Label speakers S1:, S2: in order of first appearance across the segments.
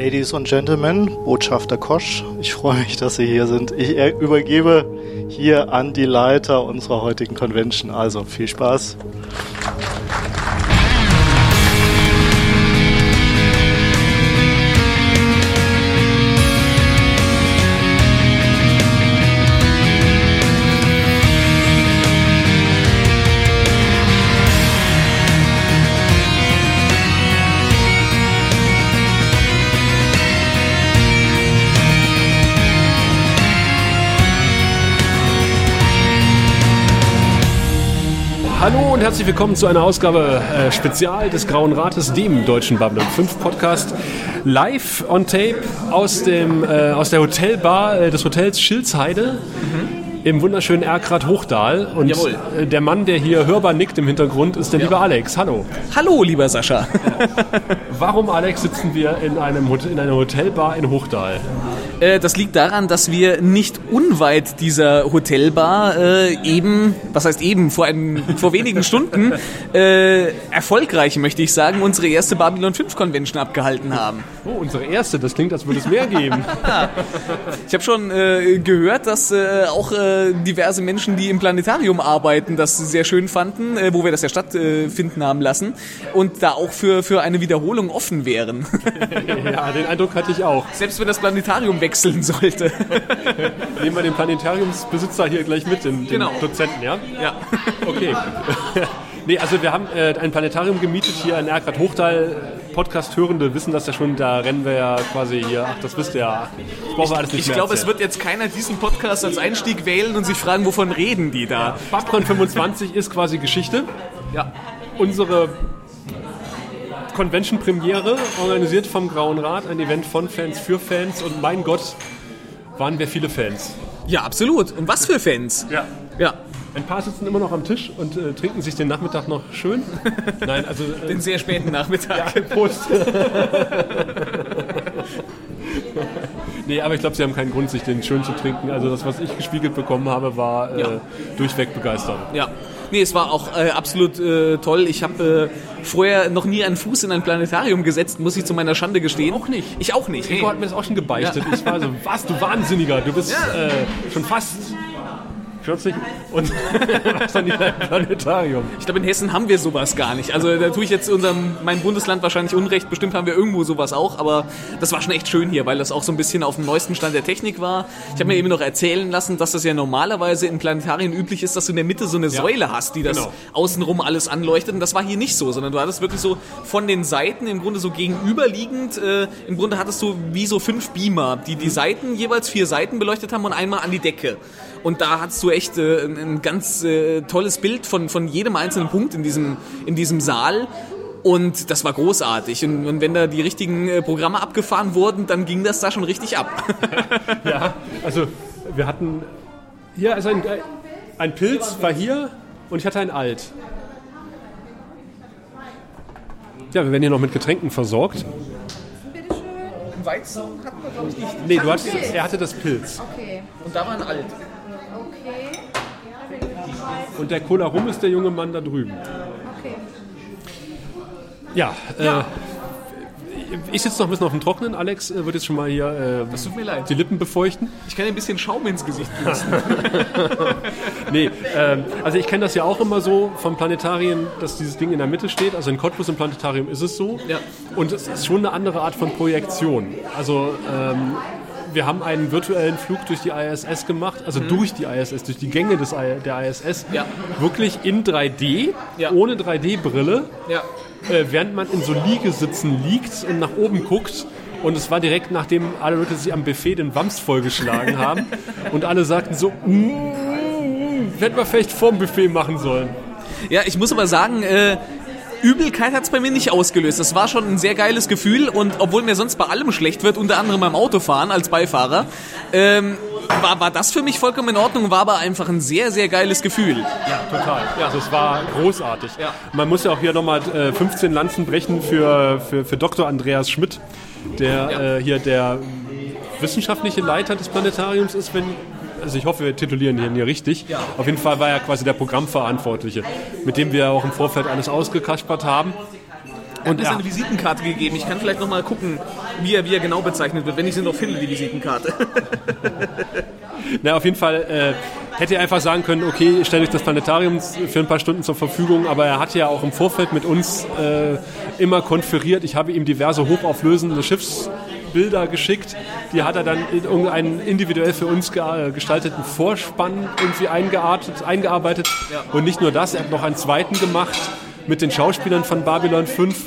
S1: Ladies und Gentlemen, Botschafter Kosch, ich freue mich, dass Sie hier sind. Ich übergebe hier an die Leiter unserer heutigen Convention. Also viel Spaß.
S2: Hallo und herzlich willkommen zu einer Ausgabe äh, Spezial des Grauen Rates, dem deutschen Babylon 5 Podcast. Live on Tape aus, dem, äh, aus der Hotelbar äh, des Hotels Schilzheide. Mhm im wunderschönen Erkrad Hochdahl. Und Jawohl. Äh, der Mann, der hier hörbar nickt im Hintergrund, ist der ja. liebe Alex. Hallo.
S3: Hallo, lieber Sascha.
S2: Warum, Alex, sitzen wir in, einem, in einer Hotelbar in Hochdahl?
S3: Äh, das liegt daran, dass wir nicht unweit dieser Hotelbar äh, eben, was heißt eben, vor, einem, vor wenigen Stunden äh, erfolgreich, möchte ich sagen, unsere erste Babylon 5 Convention abgehalten haben.
S2: Oh, unsere erste, das klingt, als würde es mehr geben.
S3: ich habe schon äh, gehört, dass auch äh, diverse Menschen, die im Planetarium arbeiten, das sehr schön fanden, äh, wo wir das ja stattfinden haben lassen und da auch für, für eine Wiederholung offen wären.
S2: ja, den Eindruck hatte ich auch.
S3: Selbst wenn das Planetarium wechseln sollte.
S2: Nehmen wir den Planetariumsbesitzer hier gleich mit, den, den genau. Dozenten, ja?
S3: Ja.
S2: Okay. Nee, also wir haben äh, ein Planetarium gemietet hier in Erkrad Hochtal. Podcast-Hörende wissen das ja schon, da rennen wir ja quasi hier, ach, das wisst ihr ja.
S3: Ich brauche alles nicht Ich glaube, es wird jetzt keiner diesen Podcast als Einstieg wählen und sich fragen, wovon reden die da.
S2: Babcon 25 ist quasi Geschichte.
S3: Ja.
S2: Unsere Convention-Premiere, organisiert vom Grauen Rat, ein Event von Fans für Fans und mein Gott, waren wir viele Fans.
S3: Ja, absolut. Und was für Fans?
S2: Ja.
S3: Ja.
S2: Ein paar sitzen immer noch am Tisch und äh, trinken sich den Nachmittag noch schön.
S3: Nein, also. Äh, den sehr späten Nachmittag.
S2: Ja, Prost. nee, aber ich glaube, sie haben keinen Grund, sich den schön zu trinken. Also das, was ich gespiegelt bekommen habe, war äh, ja. durchweg begeistert.
S3: Ja. Nee, es war auch äh, absolut äh, toll. Ich habe äh, vorher noch nie einen Fuß in ein Planetarium gesetzt, muss ich zu meiner Schande gestehen.
S2: Auch nicht.
S3: Ich auch nicht.
S2: Rico hey. hat mir das auch schon gebeichtet. Ja. Ich war so, was, du Wahnsinniger, du bist ja. Äh, schon fast 40 und was dann im Planetarium.
S3: Ich glaube, in Hessen haben wir sowas gar nicht. Also da tue ich jetzt unserem, meinem Bundesland wahrscheinlich Unrecht. Bestimmt haben wir irgendwo sowas auch, aber das war schon echt schön hier, weil das auch so ein bisschen auf dem neuesten Stand der Technik war. Ich habe mir eben noch erzählen lassen, dass das ja normalerweise in Planetarien üblich ist, dass du in der Mitte so eine ja, Säule hast, die das genau. außenrum alles anleuchtet. Und das war hier nicht so, sondern du hattest wirklich so von den Seiten im Grunde so gegenüberliegend, äh, im Grunde hattest du wie so fünf Beamer, die die Seiten jeweils vier Seiten beleuchtet haben und einmal an die Decke. Und da hast du echt äh, ein ganz äh, tolles Bild von, von jedem einzelnen Punkt in diesem, in diesem Saal. Und das war großartig. Und, und wenn da die richtigen äh, Programme abgefahren wurden, dann ging das da schon richtig ab.
S2: ja, also wir hatten hier, also ein, ein Pilz war hier und ich hatte ein Alt. Ja, wir werden hier noch mit Getränken versorgt.
S3: Weizen hatten wir, glaube ich, nicht.
S2: Nee, du hattest, er hatte das Pilz.
S3: Okay. Und da war ein Alt.
S2: Und der Cola Rum ist der junge Mann da drüben.
S3: Okay.
S2: Ja, äh, ja. Äh, ich sitze noch ein bisschen auf dem Trocknen. Alex äh, wird jetzt schon mal hier
S3: äh,
S2: die Lippen befeuchten.
S3: Ich kann ein bisschen Schaum ins Gesicht pusten.
S2: nee, ähm, also ich kenne das ja auch immer so vom Planetarien, dass dieses Ding in der Mitte steht. Also in Cottbus im Planetarium ist es so.
S3: Ja.
S2: Und es ist schon eine andere Art von Projektion. Also ähm, wir haben einen virtuellen Flug durch die ISS gemacht, also mhm. durch die ISS, durch die Gänge des der ISS,
S3: ja.
S2: wirklich in 3D,
S3: ja.
S2: ohne 3D-Brille,
S3: ja.
S2: äh, während man in so Liegesitzen liegt und nach oben guckt. Und es war direkt nachdem alle Leute sich am Buffet den Wams vollgeschlagen haben und alle sagten so, mm, hätten wir vielleicht vorm Buffet machen sollen.
S3: Ja, ich muss aber sagen, äh, Übelkeit hat es bei mir nicht ausgelöst. Das war schon ein sehr geiles Gefühl und obwohl mir sonst bei allem schlecht wird, unter anderem beim Autofahren als Beifahrer, ähm, war, war das für mich vollkommen in Ordnung, war aber einfach ein sehr, sehr geiles Gefühl.
S2: Ja, total. Ja, also es war großartig. Ja. Man muss ja auch hier nochmal äh, 15 Lanzen brechen für, für, für Dr. Andreas Schmidt, der ja. äh, hier der wissenschaftliche Leiter des Planetariums ist, wenn also ich hoffe, wir titulieren ihn hier richtig. Auf jeden Fall war er quasi der Programmverantwortliche, mit dem wir auch im Vorfeld alles ausgekaspert haben.
S3: Er
S2: Und
S3: hat mir
S2: er-
S3: seine Visitenkarte gegeben. Ich kann vielleicht noch mal gucken, wie er, wie er genau bezeichnet wird, wenn ich sie noch finde, die Visitenkarte.
S2: Na, auf jeden Fall äh, hätte er einfach sagen können, okay, ich stelle euch das Planetarium für ein paar Stunden zur Verfügung, aber er hat ja auch im Vorfeld mit uns äh, immer konferiert. Ich habe ihm diverse hochauflösende Schiffsbilder geschickt. Die hat er dann in irgendeinen individuell für uns äh, gestalteten Vorspann irgendwie eingeartet, eingearbeitet. Und nicht nur das, er hat noch einen zweiten gemacht mit den Schauspielern von Babylon 5,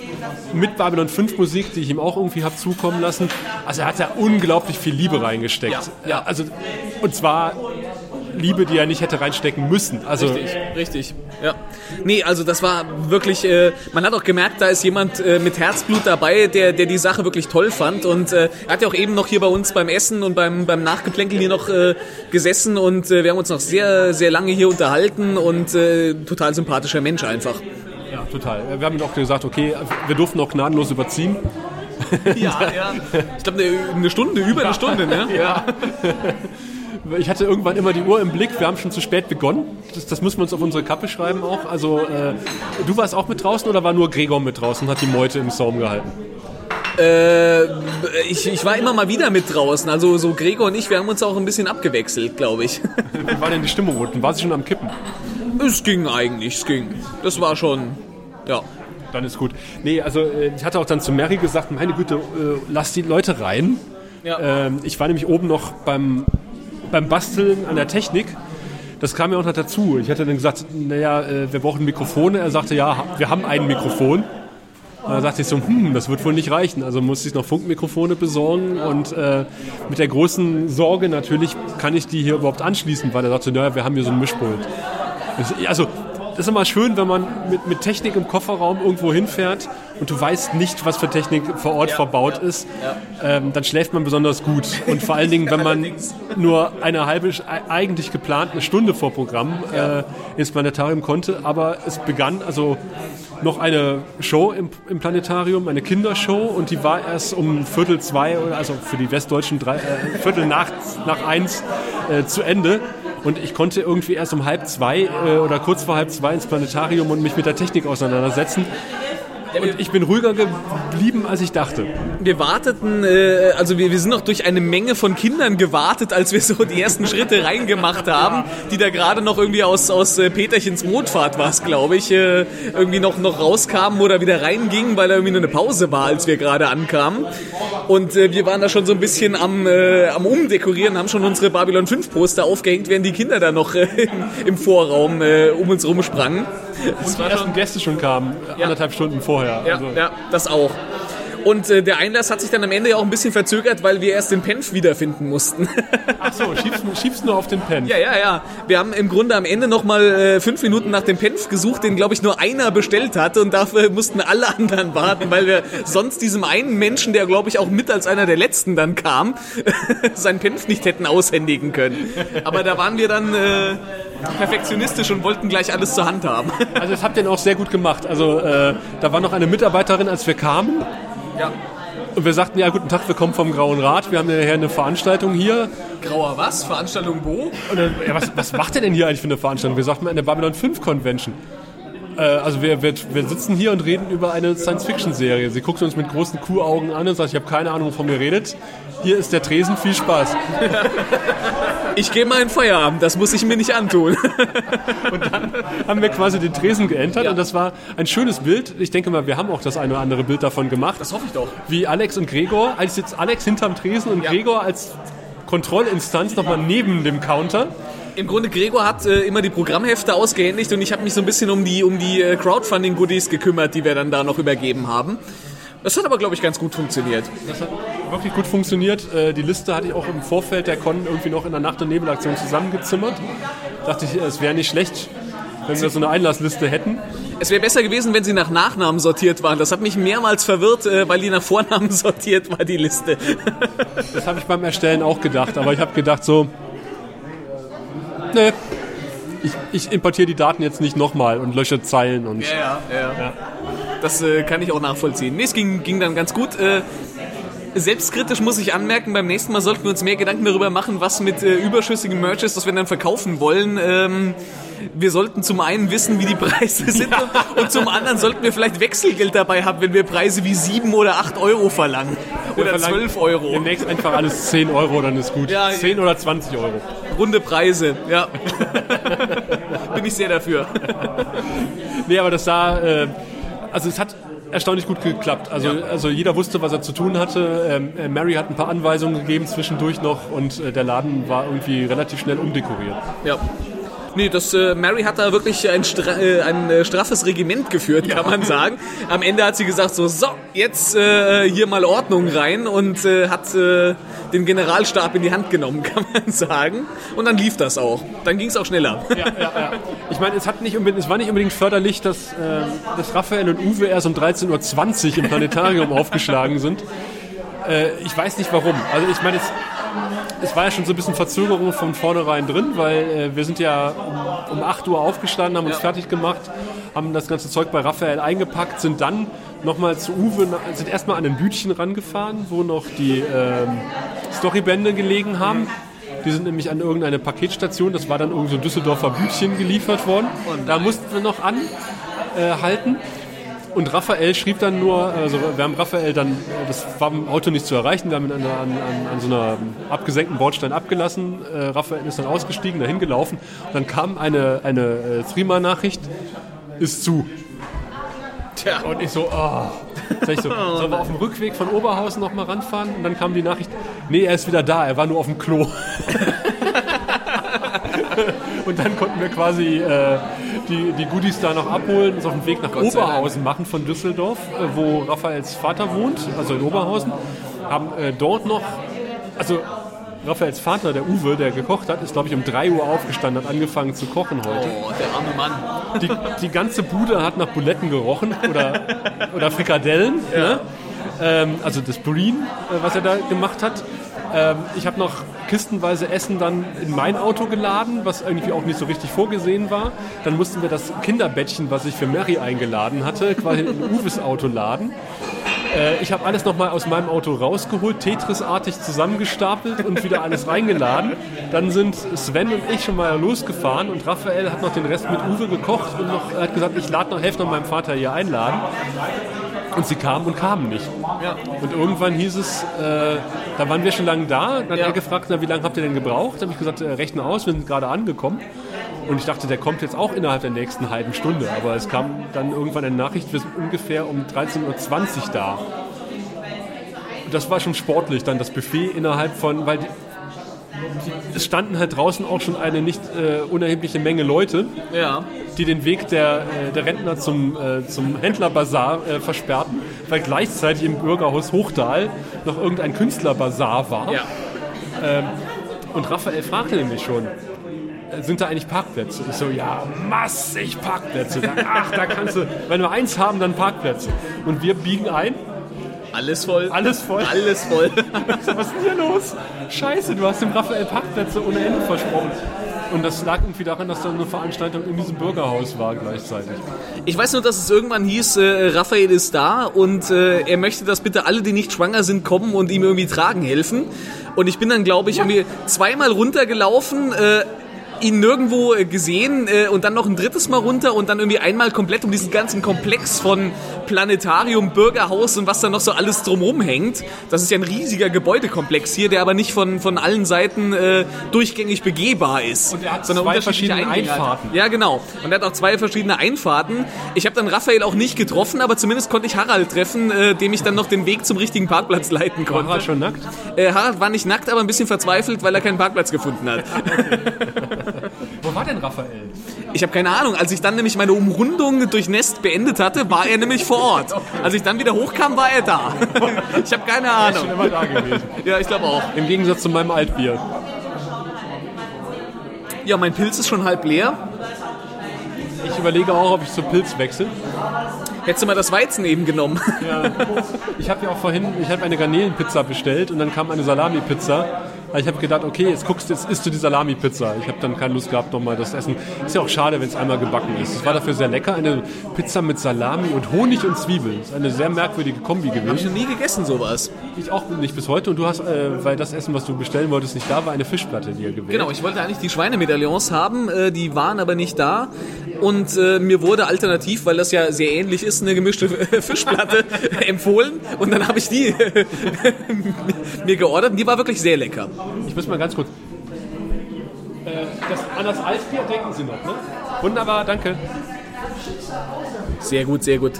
S2: mit Babylon 5 Musik, die ich ihm auch irgendwie habe zukommen lassen. Also er hat da unglaublich viel Liebe reingesteckt.
S3: Ja.
S2: ja also und zwar Liebe, die er nicht hätte reinstecken müssen. Also
S3: Richtig, richtig. Ja. Nee, also das war wirklich, äh, man hat auch gemerkt, da ist jemand äh, mit Herzblut dabei, der, der die Sache wirklich toll fand. Und äh, er hat ja auch eben noch hier bei uns beim Essen und beim, beim Nachgeplänkel hier noch äh, gesessen und äh, wir haben uns noch sehr, sehr lange hier unterhalten und äh, total sympathischer Mensch einfach.
S2: ja, total. Wir haben ihm auch gesagt, okay, wir durften auch gnadenlos überziehen.
S3: Ja, ja. Ich glaube, eine, eine Stunde, über eine Stunde, ne? Ja.
S2: Ich hatte irgendwann immer die Uhr im Blick, wir haben schon zu spät begonnen. Das, das müssen wir uns auf unsere Kappe schreiben auch. Also äh, du warst auch mit draußen oder war nur Gregor mit draußen und hat die Meute im Saum gehalten?
S3: Äh, ich, ich war immer mal wieder mit draußen. Also so Gregor und ich, wir haben uns auch ein bisschen abgewechselt, glaube ich.
S2: Wie war denn die Stimmung unten? War sie schon am Kippen?
S3: Es ging eigentlich, es ging. Das war schon, ja.
S2: Dann ist gut. Nee, also äh, ich hatte auch dann zu Mary gesagt, meine Güte, äh, lass die Leute rein.
S3: Ja.
S2: Ähm, ich war nämlich oben noch beim, beim Basteln an der Technik. Das kam ja auch noch dazu. Ich hatte dann gesagt, naja, äh, wir brauchen Mikrofone. Er sagte, ja, wir haben ein Mikrofon. Dann sagte ich so, hm, das wird wohl nicht reichen. Also musste ich noch Funkmikrofone besorgen und äh, mit der großen Sorge natürlich, kann ich die hier überhaupt anschließen, weil er sagte, naja, wir haben hier so ein Mischpult. Also, das ist immer schön, wenn man mit, mit Technik im Kofferraum irgendwo hinfährt und du weißt nicht, was für Technik vor Ort verbaut ist, ähm, dann schläft man besonders gut. Und vor allen Dingen, wenn man nur eine halbe, e- eigentlich geplant eine Stunde vor Programm äh, ins Planetarium konnte, aber es begann also noch eine Show im, im Planetarium, eine Kindershow und die war erst um Viertel zwei, also für die Westdeutschen drei, äh, Viertel nach, nach eins äh, zu Ende. Und ich konnte irgendwie erst um halb zwei äh, oder kurz vor halb zwei ins Planetarium und mich mit der Technik auseinandersetzen. Und ich bin ruhiger geblieben, als ich dachte.
S3: Wir warteten, äh, also wir, wir sind noch durch eine Menge von Kindern gewartet, als wir so die ersten Schritte reingemacht haben, die da gerade noch irgendwie aus, aus äh, Peterchens Mondfahrt war es, glaube ich, äh, irgendwie noch, noch rauskamen oder wieder reingingen, weil da irgendwie nur eine Pause war, als wir gerade ankamen. Und wir waren da schon so ein bisschen am, am Umdekorieren, haben schon unsere Babylon 5 Poster aufgehängt, während die Kinder da noch im, Vorraum um uns rumsprangen. Das
S2: Die ersten Gäste schon kamen, anderthalb Stunden vorher.
S3: Ja,
S2: Also-
S3: ja, das auch. Und äh, der Einlass hat sich dann am Ende ja auch ein bisschen verzögert, weil wir erst den Penf wiederfinden mussten.
S2: Ach so, schiebst, schiebst nur auf den Pen.
S3: ja, ja, ja. Wir haben im Grunde am Ende noch mal äh, fünf Minuten nach dem Penf gesucht, den glaube ich nur einer bestellt hatte und dafür mussten alle anderen warten, weil wir sonst diesem einen Menschen, der glaube ich auch mit als einer der letzten dann kam, sein Penf nicht hätten aushändigen können. Aber da waren wir dann äh, perfektionistisch und wollten gleich alles zur Hand haben.
S2: Also das habt ihr auch sehr gut gemacht. Also äh, da war noch eine Mitarbeiterin, als wir kamen.
S3: Ja.
S2: Und wir sagten, ja, guten Tag, wir kommen vom Grauen Rat. Wir haben ja hier eine Veranstaltung hier.
S3: Grauer was? Veranstaltung wo?
S2: Und dann, ja, was, was macht ihr denn hier eigentlich für eine Veranstaltung? Wir sagten, eine Babylon 5 Convention. Äh, also wir, wir, wir sitzen hier und reden über eine Science-Fiction-Serie. Sie guckt uns mit großen Kuhaugen an und sagt, ich habe keine Ahnung, wovon ihr redet. Hier ist der Tresen, viel Spaß.
S3: Ich gehe mal in Feierabend, das muss ich mir nicht antun.
S2: Haben wir quasi den Tresen geentert und das war ein schönes Bild. Ich denke mal, wir haben auch das eine oder andere Bild davon gemacht.
S3: Das hoffe ich doch.
S2: wie Alex und Gregor, als jetzt Alex hinterm Tresen und
S3: Ja.
S2: Gregor als Kontrollinstanz nochmal neben dem Counter.
S3: Im Grunde, Gregor hat äh, immer die Programmhefte ausgehändigt und ich habe mich so ein bisschen um die, um die äh, Crowdfunding-Goodies gekümmert, die wir dann da noch übergeben haben. Das hat aber, glaube ich, ganz gut funktioniert.
S2: Wirklich gut funktioniert. Äh, Die Liste hatte ich auch im Vorfeld der Con irgendwie noch in der Nacht- und Nebelaktion zusammengezimmert. Dachte ich, es wäre nicht schlecht, wenn wir so eine Einlassliste hätten.
S3: Es wäre besser gewesen, wenn sie nach Nachnamen sortiert waren. Das hat mich mehrmals verwirrt, äh, weil die nach Vornamen sortiert war, die Liste.
S2: Das habe ich beim Erstellen auch gedacht. Aber ich habe gedacht so, nee, ich, ich importiere die Daten jetzt nicht nochmal und lösche Zeilen und
S3: Ja, ja, ja. Das äh, kann ich auch nachvollziehen. Nee, es ging, ging dann ganz gut. Äh, selbstkritisch muss ich anmerken, beim nächsten Mal sollten wir uns mehr Gedanken darüber machen, was mit äh, überschüssigem Merch ist, das wir dann verkaufen wollen. Ähm, wir sollten zum einen wissen, wie die Preise sind und, und zum anderen sollten wir vielleicht Wechselgeld dabei haben, wenn wir Preise wie 7 oder 8 Euro verlangen. Oder 12 Euro.
S2: Demnächst einfach alles 10 Euro, dann ist gut.
S3: Ja,
S2: 10 oder 20 Euro.
S3: Runde Preise, ja. Bin ich sehr dafür.
S2: Nee, aber das sah, äh, also es hat erstaunlich gut geklappt. Also, also jeder wusste, was er zu tun hatte. Ähm, äh, Mary hat ein paar Anweisungen gegeben zwischendurch noch und äh, der Laden war irgendwie relativ schnell umdekoriert.
S3: Ja. Nee, das äh, Mary hat da wirklich ein, stra äh, ein äh, straffes Regiment geführt, kann man sagen. Am Ende hat sie gesagt so, so, jetzt äh, hier mal Ordnung rein und äh, hat äh, den Generalstab in die Hand genommen, kann man sagen. Und dann lief das auch. Dann ging es auch schneller.
S2: Ja, ja, ja. Ich meine, es, hat nicht es war nicht unbedingt förderlich, dass, äh, dass Raphael und Uwe erst um 13.20 Uhr im Planetarium aufgeschlagen sind. Äh, ich weiß nicht warum. Also ich meine, es, es war ja schon so ein bisschen Verzögerung von vornherein drin, weil äh, wir sind ja um, um 8 Uhr aufgestanden, haben uns
S3: Ja.
S2: fertig gemacht, haben das ganze Zeug bei Raphael eingepackt, sind dann nochmal zu Uwe, sind erstmal an ein Bütchen rangefahren, wo noch die ähm, Storybände gelegen haben. Die sind nämlich an irgendeine Paketstation, das war dann irgend so ein Düsseldorfer Bütchen geliefert worden. Und da mussten wir noch anhalten. Und Raphael schrieb dann nur, also wir haben Raphael dann, das war im Auto nicht zu erreichen, wir haben ihn an, an, an, so einer abgesenkten Bordstein abgelassen. Äh, Raphael ist dann ausgestiegen, dahin gelaufen. Und dann kam eine, eine äh, Threema-Nachricht, ist zu.
S3: Tja.
S2: Und ich so, oh. Sag ich so, sollen wir auf dem Rückweg von Oberhausen noch mal ranfahren? Und dann kam die Nachricht, nee, er ist wieder da, er war nur auf dem Klo. Und dann konnten wir quasi äh, die, die Goodies da noch abholen, uns auf den Weg nach
S3: Gott.
S2: Oberhausen machen von Düsseldorf, äh, wo Raphaels Vater wohnt, also in Oberhausen. Haben äh, dort noch, also Raphaels Vater, der Uwe, der gekocht hat, ist glaube ich um 3 Uhr aufgestanden, hat angefangen zu kochen heute.
S3: Oh, der arme Mann.
S2: Die, die ganze Bude hat nach Buletten gerochen oder, oder Frikadellen. Ne? Ähm, also das Breen, äh, was er da gemacht hat. Ähm, ich habe noch kistenweise Essen dann in mein Auto geladen, was irgendwie auch nicht so richtig vorgesehen war. Dann mussten wir das Kinderbettchen, was ich für Mary eingeladen hatte, quasi in Uwes Auto laden. Äh, ich habe alles nochmal aus meinem Auto rausgeholt, Tetris-artig zusammengestapelt und wieder alles reingeladen. Dann sind Sven und ich schon mal losgefahren und Raphael hat noch den Rest mit Uwe gekocht und noch, hat gesagt, ich lade noch, helfe noch meinem Vater hier einladen. Und sie kamen und kamen nicht. Und irgendwann hieß es, äh, da waren wir schon lange da. Dann hat
S3: Ja.
S2: er gefragt, na, wie lange habt ihr denn gebraucht? Da habe ich gesagt, äh, rechne aus, wir sind gerade angekommen. Und ich dachte, der kommt jetzt auch innerhalb der nächsten halben Stunde. Aber es kam dann irgendwann eine Nachricht, wir sind ungefähr um 13.20 Uhr da. Und das war schon sportlich, dann das Buffet innerhalb von, weil die, es standen halt draußen auch schon eine nicht äh, unerhebliche Menge Leute
S3: Ja.
S2: die den Weg der, äh, der Rentner zum, äh, zum Händlerbazar äh, versperrten, weil gleichzeitig im Bürgerhaus Hochdahl noch irgendein Künstlerbazar war.
S3: Ja.
S2: Und Raphael fragte nämlich schon, äh, sind da eigentlich Parkplätze? Ich so, ja, massig Parkplätze. Ach, da kannst du, wenn wir eins haben, dann Parkplätze. Und wir biegen ein,
S3: Alles voll.
S2: alles voll.
S3: Alles voll.
S2: Was ist denn hier los? Scheiße, du hast dem Raphael Parkplätze ohne Ende versprochen. Und das lag irgendwie daran, dass da eine Veranstaltung in diesem Bürgerhaus war gleichzeitig.
S3: Ich weiß nur, dass es irgendwann hieß, äh, Raphael ist da und äh, er möchte, dass bitte alle, die nicht schwanger sind, kommen und ihm irgendwie tragen helfen. Und ich bin dann, glaube ich, irgendwie zweimal runtergelaufen, äh, ihn nirgendwo äh, gesehen äh, und dann noch ein drittes Mal runter und dann irgendwie einmal komplett um diesen ganzen Komplex von Planetarium, Bürgerhaus und was da noch so alles drumherum hängt. Das ist ja ein riesiger Gebäudekomplex hier, der aber nicht von, von allen Seiten äh, durchgängig begehbar ist.
S2: Und er hat
S3: sondern
S2: zwei verschiedene
S3: Eingänge.
S2: Einfahrten.
S3: Ja, genau. Und er hat auch zwei verschiedene Einfahrten. Ich habe dann Raphael auch nicht getroffen, aber zumindest konnte ich Harald treffen, äh, dem ich dann noch den Weg zum richtigen Parkplatz leiten
S2: War
S3: konnte.
S2: er schon nackt?
S3: Äh, Harald war nicht nackt, aber ein bisschen verzweifelt, weil er keinen Parkplatz gefunden hat.
S2: Wo war denn Raphael?
S3: Ich habe keine Ahnung. Als ich dann nämlich meine Umrundung durch Nest beendet hatte, war er nämlich vor Ort. Als ich dann wieder hochkam, war er da. Ich habe keine Ahnung.
S2: Schon immer da gewesen.
S3: Ja, ich glaube auch.
S2: Im Gegensatz zu meinem Altbier.
S3: Ja, mein Pilz ist schon halb leer.
S2: Ich überlege auch, ob ich zu Pilz wechsle.
S3: Hättest du mal das Weizen eben genommen.
S2: Ich habe ja auch vorhin, ich habe eine Garnelenpizza bestellt und dann kam eine Salami-Pizza ich habe gedacht, okay, jetzt guckst jetzt isst du die Salami-Pizza. Ich habe dann keine Lust gehabt, nochmal das Essen. Ist ja auch schade, wenn es einmal gebacken ist. Es war dafür sehr lecker. Eine Pizza mit Salami und Honig und Zwiebeln. Das ist eine sehr merkwürdige Kombi
S3: Habe ich
S2: gewesen.
S3: noch nie gegessen, sowas.
S2: Ich auch nicht bis heute. Und du hast, äh, weil das Essen, was du bestellen wolltest, nicht da war, eine Fischplatte dir gewählt.
S3: Genau, ich wollte eigentlich die Schweinemedaillons haben, äh, die waren aber nicht da. Und äh, mir wurde alternativ, weil das ja sehr ähnlich ist, eine gemischte Fischplatte empfohlen. Und dann habe ich die mir geordert und die war wirklich sehr lecker.
S2: Ich muss mal ganz kurz. Äh, das, an das Altbier denken Sie noch, ne? Wunderbar, danke.
S3: Sehr gut, sehr gut.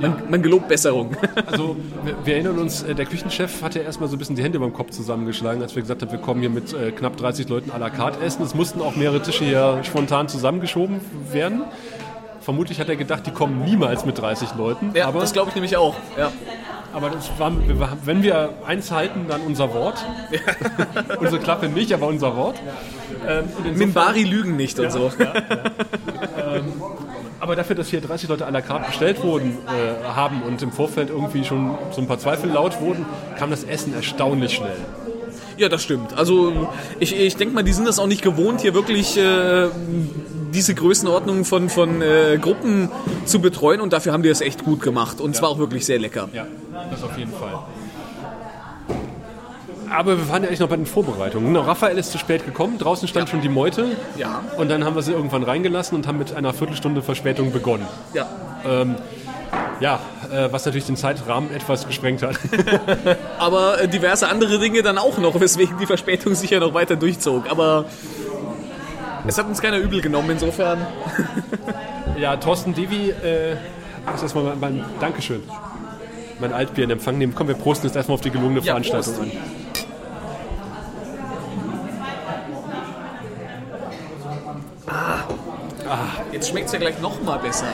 S3: Man, man gelobt Besserung.
S2: Also, wir, wir erinnern uns, äh, der Küchenchef hatte erstmal so ein bisschen die Hände beim Kopf zusammengeschlagen, als wir gesagt haben, wir kommen hier mit äh, knapp 30 Leuten à la carte essen. Es mussten auch mehrere Tische hier spontan zusammengeschoben werden. Vermutlich hat er gedacht, die kommen niemals mit 30 Leuten.
S3: Ja,
S2: aber
S3: das glaube ich nämlich auch. Ja.
S2: aber war, wenn wir eins halten, dann unser Wort. Unsere Klappe nicht, aber unser Wort. Ähm,
S3: Minbari lügen nicht und so.
S2: Aber dafür, dass hier 30 Leute à la carte bestellt wurden, äh, haben und im Vorfeld irgendwie schon so ein paar Zweifel laut wurden, kam das Essen erstaunlich schnell.
S3: Ja, das stimmt. Also ich, ich denke mal, die sind das auch nicht gewohnt, hier wirklich äh, diese Größenordnung von, von äh, Gruppen zu betreuen und dafür haben die das echt gut gemacht und zwar auch wirklich sehr lecker.
S2: Ja, das auf jeden Fall. Aber wir waren ja eigentlich noch bei den Vorbereitungen. Genau, Raphael ist zu spät gekommen, draußen stand schon die Meute.
S3: Ja.
S2: Und dann haben wir sie irgendwann reingelassen und haben mit einer Viertelstunde Verspätung begonnen.
S3: Ja.
S2: Ja, äh, was natürlich den Zeitrahmen etwas gesprengt hat.
S3: Aber äh, diverse andere Dinge dann auch noch, weswegen die Verspätung sich ja noch weiter durchzog. Aber es hat uns keiner übel genommen, insofern.
S2: ja, Thorsten Devi, äh, muss erstmal mein, mein Dankeschön. Mein Altbier in Empfang nehmen. Komm, wir prosten jetzt erstmal auf die gelungene
S3: Ja,
S2: Veranstaltung
S3: Prost.
S2: an.
S3: Jetzt schmeckt es ja gleich noch mal besser.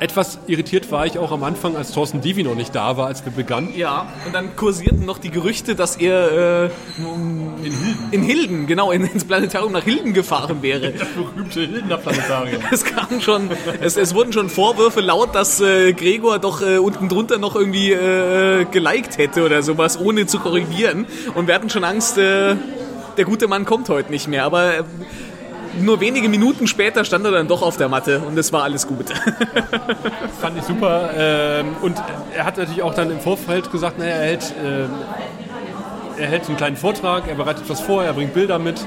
S2: Etwas irritiert war ich auch am Anfang, als Thorsten Divi noch nicht da war, als wir begannen.
S3: Ja, und dann kursierten noch die Gerüchte, dass er äh, in Hilden, in Hilden genau, in, ins Planetarium nach Hilden gefahren wäre.
S2: Das berühmte Hildener Planetarium.
S3: Es kam schon, es, es wurden schon Vorwürfe laut, dass äh, Gregor doch äh, unten drunter noch irgendwie äh, geliked hätte oder sowas, ohne zu korrigieren. Und wir hatten schon Angst, äh, der gute Mann kommt heute nicht mehr. Aber äh, nur wenige Minuten später stand er dann doch auf der Matte und es war alles gut.
S2: Fand ich super. Ähm, und er hat natürlich auch dann im Vorfeld gesagt, naja, er hält, ähm, er hält einen kleinen Vortrag, er bereitet was vor, er bringt Bilder mit.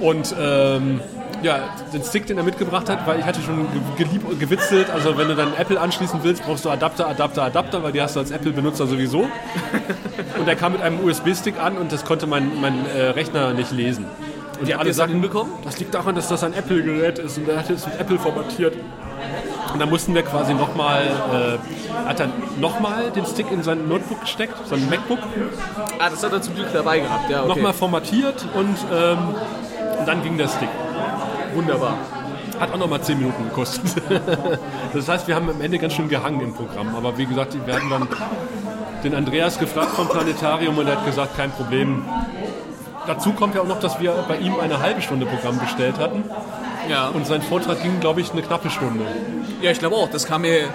S2: Und ähm, ja, den Stick, den er mitgebracht hat, weil ich hatte schon gelieb, gewitzelt, also wenn du dann Apple anschließen willst, brauchst du Adapter, Adapter, Adapter, weil die hast du als Apple-Benutzer sowieso. Und er kam mit einem USB-Stick an und das konnte mein, mein äh, Rechner nicht lesen. Und
S3: ihr es dann hinbekommen?
S2: Das liegt daran, dass das ein Apple-Gerät ist und er hat es mit Apple formatiert. Und dann mussten wir quasi nochmal, äh, hat dann nochmal den Stick in sein Notebook gesteckt, sein MacBook,
S3: ah, das hat er zum Glück dabei gehabt, ja, okay.
S2: nochmal formatiert und, ähm, und dann ging der Stick.
S3: Wunderbar.
S2: Hat auch nochmal 10 Minuten gekostet. das heißt, wir haben am Ende ganz schön gehangen im Programm. Aber wie gesagt, wir hatten dann den Andreas gefragt vom Planetarium und er hat gesagt, kein Problem. Dazu kommt ja auch noch, dass wir bei ihm eine halbe Stunde Programm bestellt hatten.
S3: Ja.
S2: Und sein Vortrag ging, glaube ich, eine knappe Stunde.
S3: Ja, ich glaube auch. Das kam mir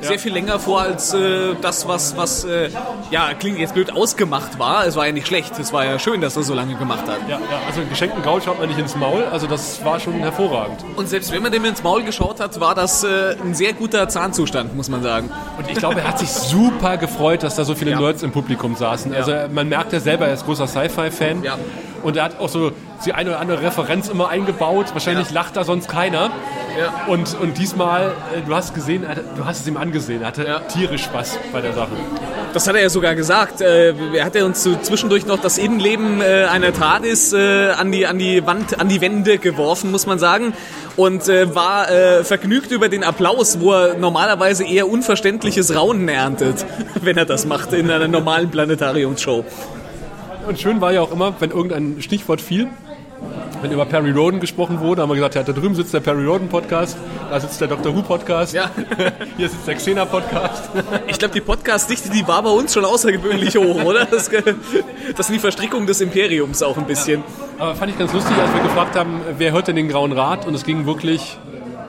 S3: sehr viel länger vor als äh, das, was, was äh, ja, klingt jetzt blöd ausgemacht war. Es war ja nicht schlecht. Es war ja schön, dass er so lange gemacht hat.
S2: Ja, ja also einen geschenkten Gaul schaut man nicht ins Maul. Also das war schon hervorragend.
S3: Und selbst wenn man dem ins Maul geschaut hat, war das äh, ein sehr guter Zahnzustand, muss man sagen.
S2: Und ich glaube, er hat sich super gefreut, dass da so viele
S3: Ja.
S2: Nerds im Publikum saßen. Also man merkt ja selber, er ist großer Sci-Fi-Fan.
S3: Ja.
S2: Und er hat auch so die eine oder andere Referenz immer eingebaut. Wahrscheinlich
S3: Ja.
S2: lacht da sonst keiner.
S3: Ja.
S2: Und, und diesmal, äh, du hast gesehen, du hast es ihm angesehen, er hatte
S3: Ja.
S2: tierisch Spaß bei der Sache.
S3: Das hat er ja sogar gesagt. Äh, er hat ja uns zwischendurch noch das Innenleben äh, einer TARDIS an, die, an die Wand, an die Wände geworfen, muss man sagen. Und war vergnügt über den Applaus, wo er normalerweise eher unverständliches Raunen erntet, wenn er das macht in einer normalen Planetariumsshow.
S2: Und schön war ja auch immer, wenn irgendein Stichwort fiel, wenn über Perry Roden gesprochen wurde, haben wir gesagt, ja, da drüben sitzt der Perry Roden Podcast, da sitzt der Dr. Who Podcast,
S3: Ja.
S2: hier sitzt der Xena Podcast.
S3: Ich glaube, die Podcast-Dichte, die war bei uns schon außergewöhnlich hoch, oder? Das, das sind die Verstrickung des Imperiums auch ein bisschen.
S2: Aber fand ich ganz lustig, als wir gefragt haben, wer hört denn den Grauen Rat? Und es ging wirklich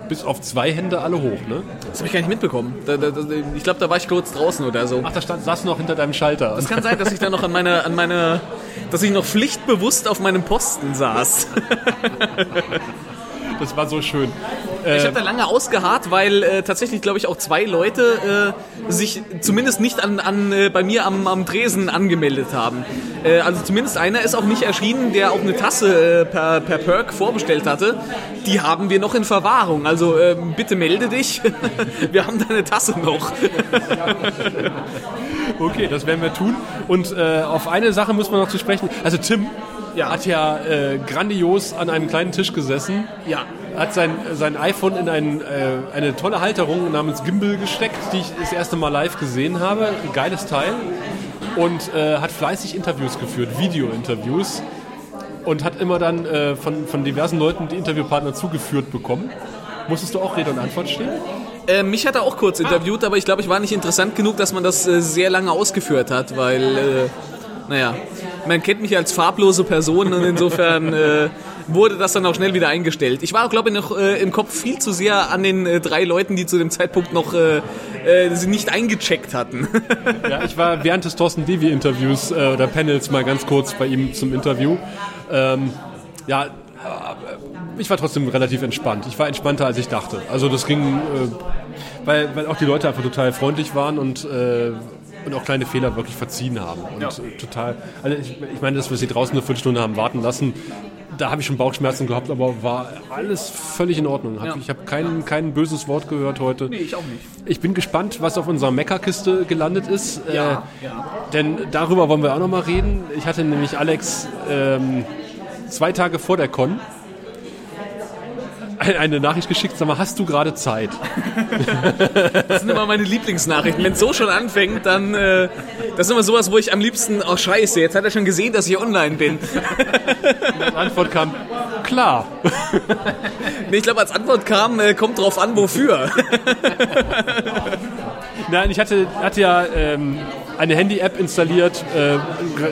S2: bis auf zwei Hände alle hoch, ne?
S3: Das habe ich gar nicht mitbekommen. Da, da, da, ich glaube, da war ich kurz draußen oder so.
S2: Ach, da stand, saß noch hinter deinem Schalter.
S3: Es kann sein, dass ich da noch an meiner, an meiner dass ich noch pflichtbewusst auf meinem Posten saß.
S2: Das war so schön.
S3: Ich habe da lange ausgeharrt, weil äh, tatsächlich, glaube ich, auch zwei Leute äh, sich zumindest nicht an, an äh, bei mir am, am Tresen angemeldet haben. Äh, also zumindest einer ist auch nicht erschienen, der auch eine Tasse äh, per, per Perk vorbestellt hatte. Die haben wir noch in Verwahrung. Also äh, bitte melde dich. wir haben deine Tasse noch.
S2: Okay, das werden wir tun. Und äh, auf eine Sache müssen wir noch zu sprechen. Also Tim
S3: Ja.
S2: hat ja äh, grandios an einem kleinen Tisch gesessen.
S3: Ja.
S2: Hat sein, sein iPhone in ein, äh, eine tolle Halterung namens Gimbal gesteckt, die ich das erste Mal live gesehen habe. Ein geiles Teil. Und äh, hat fleißig Interviews geführt, Video-Interviews. Und hat immer dann äh, von, von diversen Leuten die Interviewpartner zugeführt bekommen. Musstest du auch Rede und Antwort stehen?
S3: Äh, mich hat er auch kurz interviewt, aber ich glaube, ich war nicht interessant genug, dass man das äh, sehr lange ausgeführt hat, weil, äh, naja, man kennt mich als farblose Person und insofern äh, wurde das dann auch schnell wieder eingestellt. Ich war glaube ich, noch äh, im Kopf viel zu sehr an den äh, drei Leuten, die zu dem Zeitpunkt noch äh, äh, sie nicht eingecheckt hatten.
S2: Ja, ich war während des Thorsten Devi-Interviews äh, oder Panels mal ganz kurz bei ihm zum Interview. Ähm, ja, ich war trotzdem relativ entspannt. Ich war entspannter, als ich dachte. Also das ging, weil, weil auch die Leute einfach total freundlich waren und, und auch kleine Fehler wirklich verziehen haben. Und äh, total, also ich, ich meine, dass wir sie draußen eine Viertelstunde haben warten lassen, da habe ich schon Bauchschmerzen gehabt, aber war alles völlig in Ordnung. Hab,
S3: Ja.
S2: Ich habe kein, kein böses Wort gehört heute.
S3: ich auch nicht.
S2: Ich bin gespannt, was auf unserer Meckerkiste gelandet ist.
S3: Ja,
S2: äh,
S3: ja.
S2: Denn darüber wollen wir auch noch mal reden. Ich hatte nämlich Alex ähm, zwei Tage vor der Con eine Nachricht geschickt, sag mal, hast du gerade Zeit?
S3: Das sind immer meine Lieblingsnachrichten. Wenn es so schon anfängt, dann äh, das ist immer sowas, wo ich am liebsten, oh scheiße, jetzt hat er schon gesehen, dass ich online bin.
S2: Die Antwort kam, klar.
S3: Nee, ich glaube, als Antwort kam, äh, kommt drauf an, wofür.
S2: Nein, ich hatte, hatte ja ähm, eine Handy-App installiert, äh, re-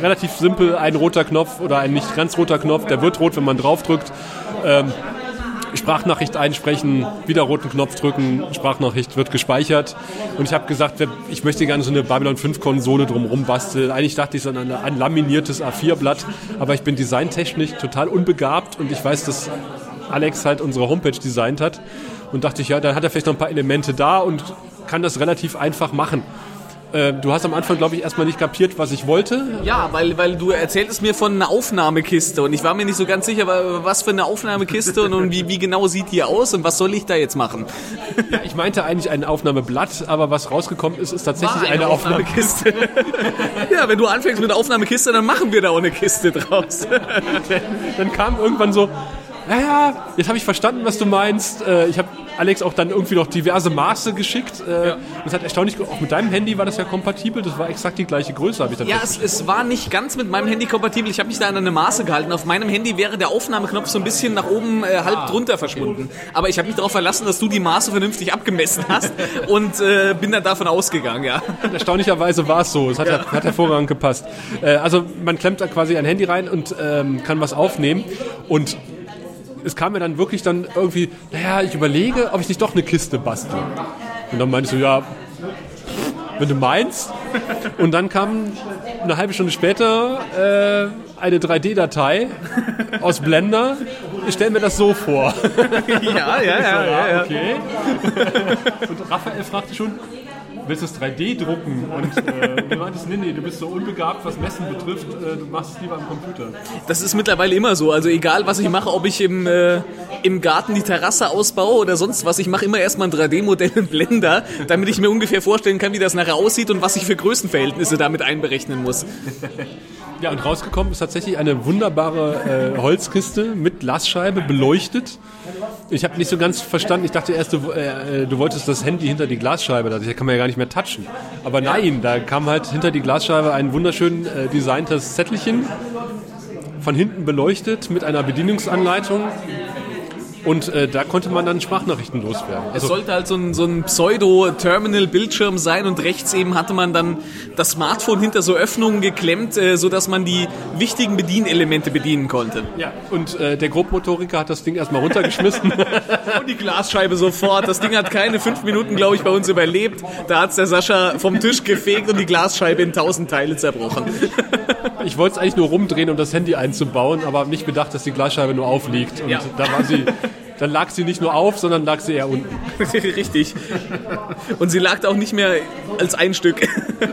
S2: relativ simpel, ein roter Knopf oder ein nicht ganz roter Knopf, der wird rot, wenn man draufdrückt. Ähm, Sprachnachricht einsprechen, wieder roten Knopf drücken, Sprachnachricht wird gespeichert. Und ich habe gesagt, ich möchte gerne so eine Babylon 5 Konsole drumherum basteln. Eigentlich dachte ich so an ein, ein laminiertes A4-Blatt, aber ich bin designtechnisch total unbegabt und ich weiß, dass Alex halt unsere Homepage designt hat. Und dachte ich, ja, dann hat er vielleicht noch ein paar Elemente da und kann das relativ einfach machen. Äh, du hast am Anfang, glaube ich, erstmal nicht kapiert, was ich wollte.
S3: Ja, weil, weil du erzähltest mir von einer Aufnahmekiste und ich war mir nicht so ganz sicher, wa- was für eine Aufnahmekiste und, und wie, wie genau sieht die aus und was soll ich da jetzt machen?
S2: Ja, ich meinte eigentlich ein Aufnahmeblatt, aber was rausgekommen ist, ist tatsächlich
S3: War
S2: eine, Aufnahme.
S3: Aufnahmekiste. ja, wenn du anfängst mit einer Aufnahmekiste, dann machen wir da auch eine Kiste draus.
S2: Dann kam irgendwann so, ja, ja, jetzt habe ich verstanden, was du meinst. Äh, Ich habe Alex auch dann irgendwie noch diverse Maße geschickt. Äh,
S3: Ja.
S2: Das hat erstaunlich, auch mit deinem Handy war das ja kompatibel. Das war exakt die gleiche Größe, habe ich dann
S3: Ja, es, es war nicht ganz mit meinem Handy kompatibel. Ich habe mich da an eine Maße gehalten. Auf meinem Handy wäre der Aufnahmeknopf so ein bisschen nach oben äh, halb drunter verschwunden. Aber ich habe mich darauf verlassen, dass du die Maße vernünftig abgemessen hast und äh, bin dann davon ausgegangen, ja.
S2: Erstaunlicherweise war es so. Es hat, hat hervorragend gepasst. Äh, also man klemmt da quasi ein Handy rein und ähm, kann was aufnehmen. Und es kam mir dann wirklich dann irgendwie, naja, ich überlege, ob ich nicht doch eine Kiste bastel. Und dann meinte ich so, ja, wenn du meinst. Und dann kam eine halbe Stunde später äh, eine 3D-Datei aus Blender. Ich stelle mir das so vor.
S3: Ja, ja, ja, ja, ja.
S2: Okay. Und Raphael fragte schon, willst du es 3D drucken? Und äh, du meintest, nee, nee, du bist so unbegabt, was Messen betrifft, äh, du machst es lieber am Computer.
S3: Das ist mittlerweile immer so. Also egal, was ich mache, ob ich im, äh, im Garten die Terrasse ausbaue oder sonst was, ich mache immer erstmal ein 3D-Modell im Blender, damit ich mir ungefähr vorstellen kann, wie das nachher aussieht und was ich für Größenverhältnisse damit einberechnen muss.
S2: Ja, und rausgekommen ist tatsächlich eine wunderbare äh, Holzkiste mit Glasscheibe, beleuchtet. Ich habe nicht so ganz verstanden, ich dachte erst, du, äh, du wolltest das Handy hinter die Glasscheibe, da kann man ja gar nicht mehr touchen. Aber nein, da kam halt hinter die Glasscheibe ein wunderschön äh, designtes Zettelchen, von hinten beleuchtet mit einer Bedienungsanleitung. Und äh, da konnte man dann Sprachnachrichten loswerden.
S3: Es
S2: Also,
S3: sollte halt so ein, so ein Pseudo-Terminal-Bildschirm sein und rechts eben hatte man dann das Smartphone hinter so Öffnungen geklemmt, äh, sodass man die wichtigen Bedienelemente bedienen konnte.
S2: ja, und äh, der Grobmotoriker hat das Ding erstmal runtergeschmissen.
S3: Und die Glasscheibe sofort. Das Ding hat keine fünf Minuten, glaube ich, bei uns überlebt. Da hat's der Sascha vom Tisch gefegt und die Glasscheibe in tausend Teile zerbrochen.
S2: Ich wollte es eigentlich nur rumdrehen, um das Handy einzubauen, aber habe nicht bedacht, dass die Glasscheibe nur aufliegt. Und
S3: Ja.
S2: da war sie, dann lag sie nicht nur auf, sondern lag sie eher unten.
S3: Richtig. Und sie lag auch nicht mehr als ein Stück.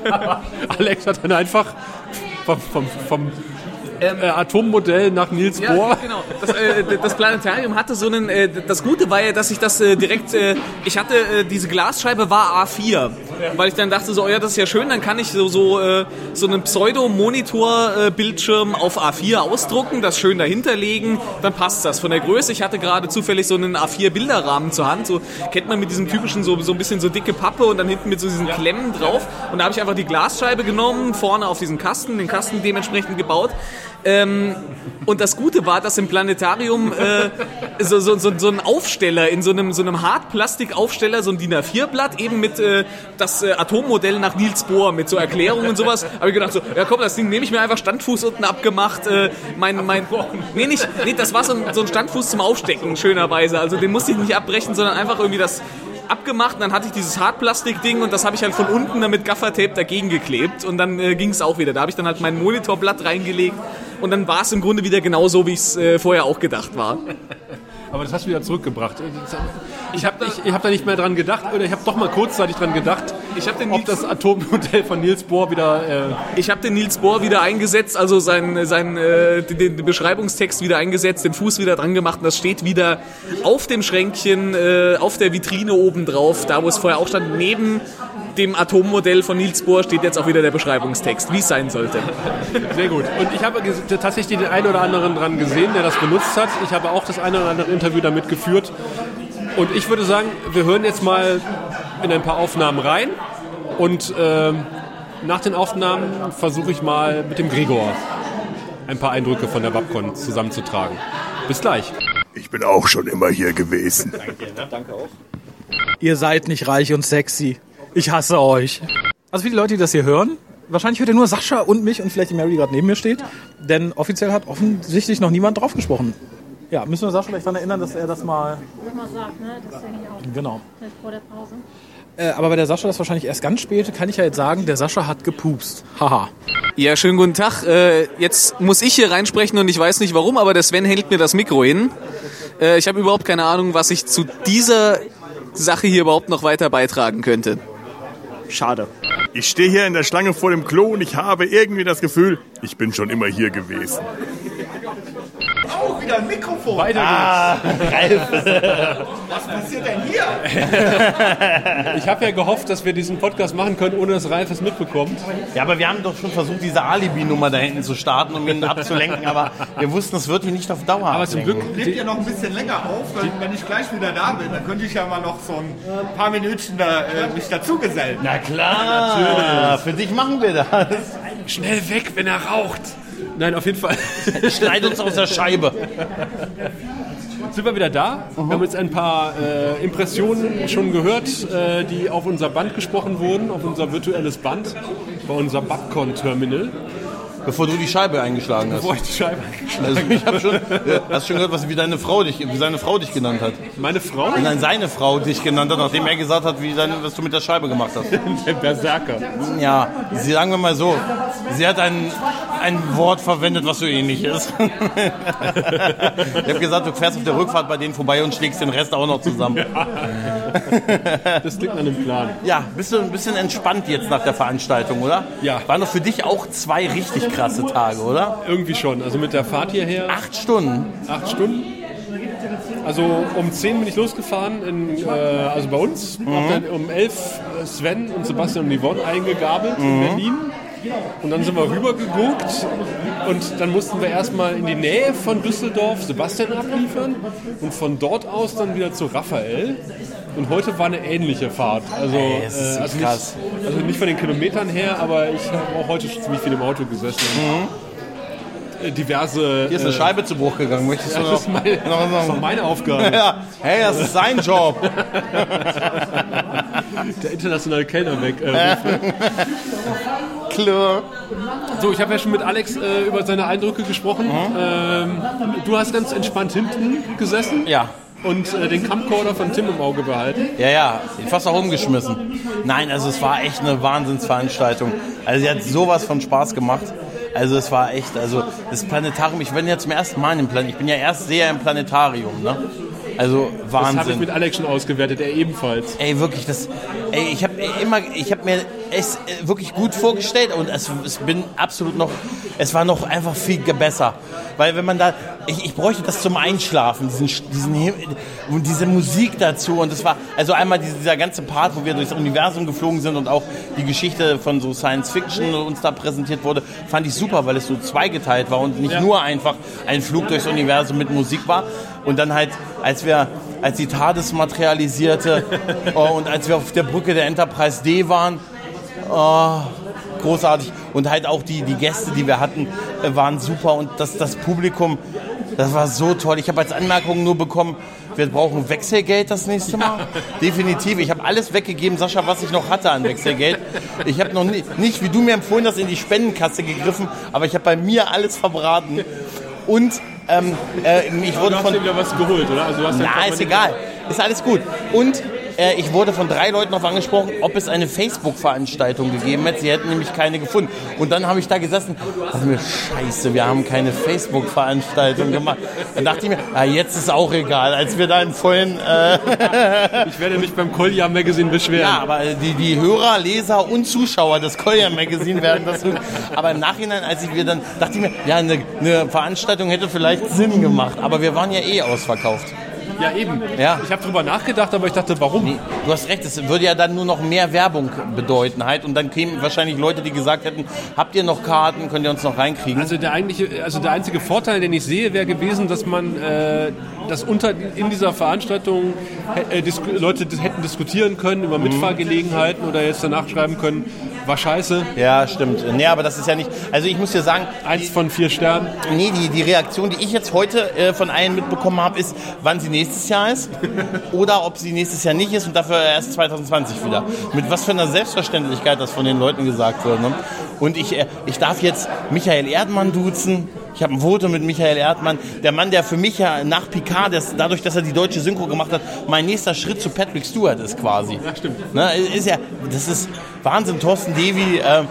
S2: Alex hat dann einfach vom, vom, vom äh, Atommodell nach Niels Bohr.
S3: genau. Das, äh, das Planetarium hatte so einen. Äh, das Gute war ja, dass ich das äh, direkt. Äh, ich hatte äh, diese Glasscheibe war A4, weil ich dann dachte so, oh ja, das ist ja schön. Dann kann ich so so so einen Pseudo-Monitor-Bildschirm auf A4 ausdrucken, das schön dahinter legen, dann passt das von der Größe. Ich hatte gerade zufällig so einen A4-Bilderrahmen zur Hand. So kennt man mit diesem typischen so so ein bisschen so dicke Pappe und dann hinten mit so diesen Klemmen drauf. Und da habe ich einfach die Glasscheibe genommen, vorne auf diesen Kasten, den Kasten dementsprechend gebaut. Ähm, und das Gute war, dass im Planetarium äh, so, so, so, so ein Aufsteller in so einem, so einem Hartplastikaufsteller, so ein DIN A4-Blatt, eben mit äh, das äh, Atommodell nach Niels Bohr, mit so Erklärungen und sowas. Habe ich gedacht, so, ja komm, das Ding nehme ich mir einfach Standfuß unten abgemacht. Äh, mein, mein, nee, nicht, nee, das war so ein, so ein Standfuß zum Aufstecken, schönerweise. Also den musste ich nicht abbrechen, sondern einfach irgendwie das abgemacht und dann hatte ich dieses Hartplastik-Ding und das habe ich halt von unten dann mit Gaffertape dagegen geklebt und dann äh, ging es auch wieder. Da habe ich dann halt mein Monitorblatt reingelegt und dann war es im Grunde wieder genau so, wie es äh, vorher auch gedacht war.
S2: Aber das hast du wieder zurückgebracht. Ich habe ich, ich hab da nicht mehr dran gedacht, oder ich habe doch mal kurzzeitig dran gedacht,
S3: Ich habe den,
S2: ob
S3: Nils-
S2: das Atommodell von Niels Bohr wieder. Äh,
S3: ich hab den Nils Bohr wieder eingesetzt, also seinen, seinen, äh, den, den Beschreibungstext wieder eingesetzt, den Fuß wieder dran gemacht und das steht wieder auf dem Schränkchen, äh, auf der Vitrine oben drauf, da wo es vorher auch stand, neben dem Atommodell von Niels Bohr steht jetzt auch wieder der Beschreibungstext, wie es sein sollte.
S2: Sehr gut. Und ich habe tatsächlich den einen oder anderen dran gesehen, der das benutzt hat. Ich habe auch das eine oder andere Interview damit geführt. Und ich würde sagen, wir hören jetzt mal in ein paar Aufnahmen rein. Und ähm, nach den Aufnahmen versuche ich mal mit dem Gregor ein paar Eindrücke von der Babcon zusammenzutragen. Bis gleich.
S4: Ich bin auch schon immer hier gewesen.
S5: Ihr seid nicht reich und sexy. Ich hasse euch. Also für die Leute, die das hier hören, wahrscheinlich hört ihr nur Sascha und mich und vielleicht die Mary, die gerade neben mir steht. Denn offiziell hat offensichtlich noch niemand drauf gesprochen. Ja, müssen wir Sascha vielleicht daran erinnern, dass er das mal...
S6: mal sagt, ne? Das denke ich auch.
S5: Genau.
S6: Vielleicht vor der Pause.
S5: Äh, aber bei der Sascha das wahrscheinlich erst ganz spät, kann ich ja jetzt sagen, der Sascha hat gepupst. Haha.
S3: Ja, schönen guten Tag. Äh, jetzt muss ich hier reinsprechen und ich weiß nicht warum, aber der Sven hält mir das Mikro hin. Äh, ich habe überhaupt keine Ahnung, was ich zu dieser Sache hier überhaupt noch weiter beitragen könnte.
S1: Schade.
S4: Ich stehe hier in der Schlange vor dem Klo und ich habe irgendwie das Gefühl, ich bin schon immer hier gewesen.
S2: Ich habe ja gehofft, dass wir diesen Podcast machen können, ohne dass Ralf es mitbekommt.
S7: Ja, aber wir haben doch schon versucht, diese Alibi-Nummer da hinten zu starten, um ihn abzulenken, aber wir wussten, es wird ihn nicht auf Dauer
S2: Aber zum Glück,
S8: Nehmt ihr noch ein bisschen länger auf, wenn, wenn ich gleich wieder da bin, dann könnte ich ja mal noch so ein paar Minütchen da, äh, mich dazugesellen.
S7: Na klar, für dich machen wir das.
S2: schnell weg, wenn er raucht. Nein, auf jeden Fall.
S7: Schneid uns aus der Scheibe.
S2: sind wir wieder da. Wir haben jetzt ein paar äh, Impressionen schon gehört, äh, die auf unser Band gesprochen wurden, auf unser virtuelles Band, bei unserem Babcon-Terminal.
S7: Bevor du die Scheibe eingeschlagen hast.
S2: Wo ich die Scheibe eingeschlagen
S7: Also ich habe schon, äh, hast schon gehört, was, wie, deine Frau dich, wie seine Frau dich genannt hat.
S2: Meine Frau,
S7: Nein, seine Frau dich genannt hat, nachdem er gesagt hat, wie deine, was du mit der Scheibe gemacht hast.
S2: der Berserker.
S7: Ja, sie, sagen wir mal so, sie hat ein, ein Wort verwendet, was so ähnlich ist. ich habe gesagt, du fährst auf der Rückfahrt bei denen vorbei und schlägst den Rest auch noch zusammen.
S2: Das klingt nach einem Plan.
S7: Ja, bist du ein bisschen entspannt jetzt nach der Veranstaltung, oder?
S2: Ja.
S7: Waren doch für dich auch zwei richtig krasse Tage, oder?
S2: Irgendwie schon. Also mit der Fahrt hierher
S7: Acht Stunden.
S2: acht Stunden. Also um 10 bin ich losgefahren, in, äh, also bei uns. Hab dann um 11 äh, Sven und Sebastian und Yvonne eingegabelt in Berlin. Und dann sind wir rüber geguckt und dann mussten wir erstmal in die Nähe von Düsseldorf Sebastian abliefern und von dort aus dann wieder zu Raphael. Und heute war eine ähnliche Fahrt. Also,
S7: Ey,
S2: äh, also, nicht, also nicht von den Kilometern her, aber ich habe auch heute schon ziemlich viel im Auto gesessen. Äh, Diverse.
S7: Hier ist eine
S2: äh,
S7: Scheibe zu Bruch gegangen. Möchtest du
S2: das
S7: noch?
S2: ist meine,
S7: noch
S2: das ist doch meine Aufgabe.
S7: ja. Hey, das ist sein Job.
S2: Der internationale Kellner weg. Äh,
S7: Klar.
S2: so, ich habe ja schon mit Alex äh, über seine Eindrücke gesprochen. Ähm, du hast ganz entspannt hinten gesessen
S7: Ja.
S2: und äh, den Camcorder von Tim im Auge behalten.
S7: Ja, ja, fast auch umgeschmissen. Nein, also es war echt eine Wahnsinnsveranstaltung. Also sie hat sowas von Spaß gemacht. Also es war echt, also das Planetarium, ich bin ja zum ersten Mal im Planetarium, ich bin ja erst sehr im Planetarium, ne? Also
S2: Das habe ich
S7: Wahnsinn.
S2: mit Alex schon ausgewertet, er ebenfalls.
S7: Ey, wirklich, das, ey, ich habe immer, ich habe mir es äh, wirklich gut vorgestellt und es, es bin absolut noch, es war noch einfach viel besser. Weil wenn man da, ich, ich bräuchte das zum Einschlafen, diesen, diesen, und diese Musik dazu und das war, also einmal dieser, ganze Part, wo wir durchs Universum geflogen sind und auch die Geschichte von so Science Fiction uns da präsentiert wurde, fand ich super, weil es so zweigeteilt war und nicht nur einfach ein Flug durchs Universum mit Musik war und dann halt, als wir als die TARDIS materialisierte oh, und als wir auf der Brücke der Enterprise D waren, oh, großartig. Und halt auch die, die Gäste, die wir hatten, äh, waren super. Und das, das Publikum, das war so toll. Ich habe als Anmerkung nur bekommen, wir brauchen Wechselgeld das nächste Mal. Definitiv. Ich habe alles weggegeben, Sascha, was ich noch hatte an Wechselgeld. Ich habe noch nie, nicht, wie du mir empfohlen hast, in die Spendenkasse gegriffen, aber ich habe bei mir alles verbraten. Und ähm, äh, ich wurde
S2: Du hast
S7: von...
S2: dir wieder was geholt, oder? Also du hast
S7: Na, ist egal. Ist alles gut. Und äh, ich wurde von drei Leuten darauf angesprochen, ob es eine Facebook-Veranstaltung gegeben hätte. Sie hätten nämlich keine gefunden. Und dann habe ich da gesessen, dachte mir, scheiße, wir haben keine Facebook-Veranstaltung gemacht. Dann dachte ich mir, ah, jetzt ist auch egal, als wir da in vollen... Äh,
S2: Ich werde mich beim Kolja Magazine beschweren.
S7: ja, aber die, die Hörer, Leser und Zuschauer des Collier Magazine werden das tun. Aber im Nachhinein, als ich mir dann, dachte ich mir, ja, eine, eine Veranstaltung hätte vielleicht Sinn gemacht. Aber wir waren ja eh ausverkauft.
S2: Ja, eben.
S7: Ja.
S2: Ich habe drüber nachgedacht, aber ich dachte, warum?
S7: Nee, du hast recht, es würde ja dann nur noch mehr Werbung bedeuten halt und dann kämen wahrscheinlich Leute, die gesagt hätten, habt ihr noch Karten, könnt ihr uns noch reinkriegen?
S2: Also der eigentliche, also der einzige Vorteil, den ich sehe, wäre gewesen, dass man äh, das unter in dieser Veranstaltung äh, disku- Leute hätten diskutieren können über Mitfahrgelegenheiten oder jetzt danach schreiben können, war scheiße,
S7: ja, stimmt. Nee, aber das ist ja nicht, also ich muss dir sagen,
S2: eins von vier Sternen.
S7: nee, die, die Reaktion, die ich jetzt heute äh, von allen mitbekommen habe, ist, wann sie nächstes Jahr ist oder ob sie nächstes Jahr nicht ist und dafür erst 2020 wieder. Mit was für einer Selbstverständlichkeit das von den Leuten gesagt wird. Ne? Und ich, äh, ich darf jetzt Michael Erdmann duzen. Ich habe ein Foto mit Michael Erdmann. Der Mann, der für mich ja nach Picard, das, dadurch, dass er die deutsche Synchro gemacht hat, mein nächster Schritt zu Patrick Stewart ist quasi. Ja,
S2: stimmt.
S7: Ne, ist ja, das ist Wahnsinn. Thorsten Devi, äh,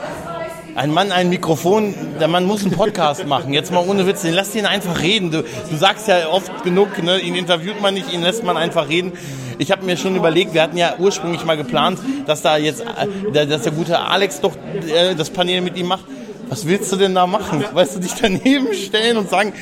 S7: ein Mann, ein Mikrofon, der Mann muss einen Podcast machen. Jetzt mal ohne Witz, den lass ihn einfach reden. Du, du sagst ja oft genug, ne? ihn interviewt man nicht, ihn lässt man einfach reden. Ich habe mir schon überlegt, wir hatten ja ursprünglich mal geplant, dass da jetzt, äh, der- dass der gute Alex doch äh, das Panel mit ihm macht. Was willst du denn da machen? Weißt du, dich daneben stellen und sagen,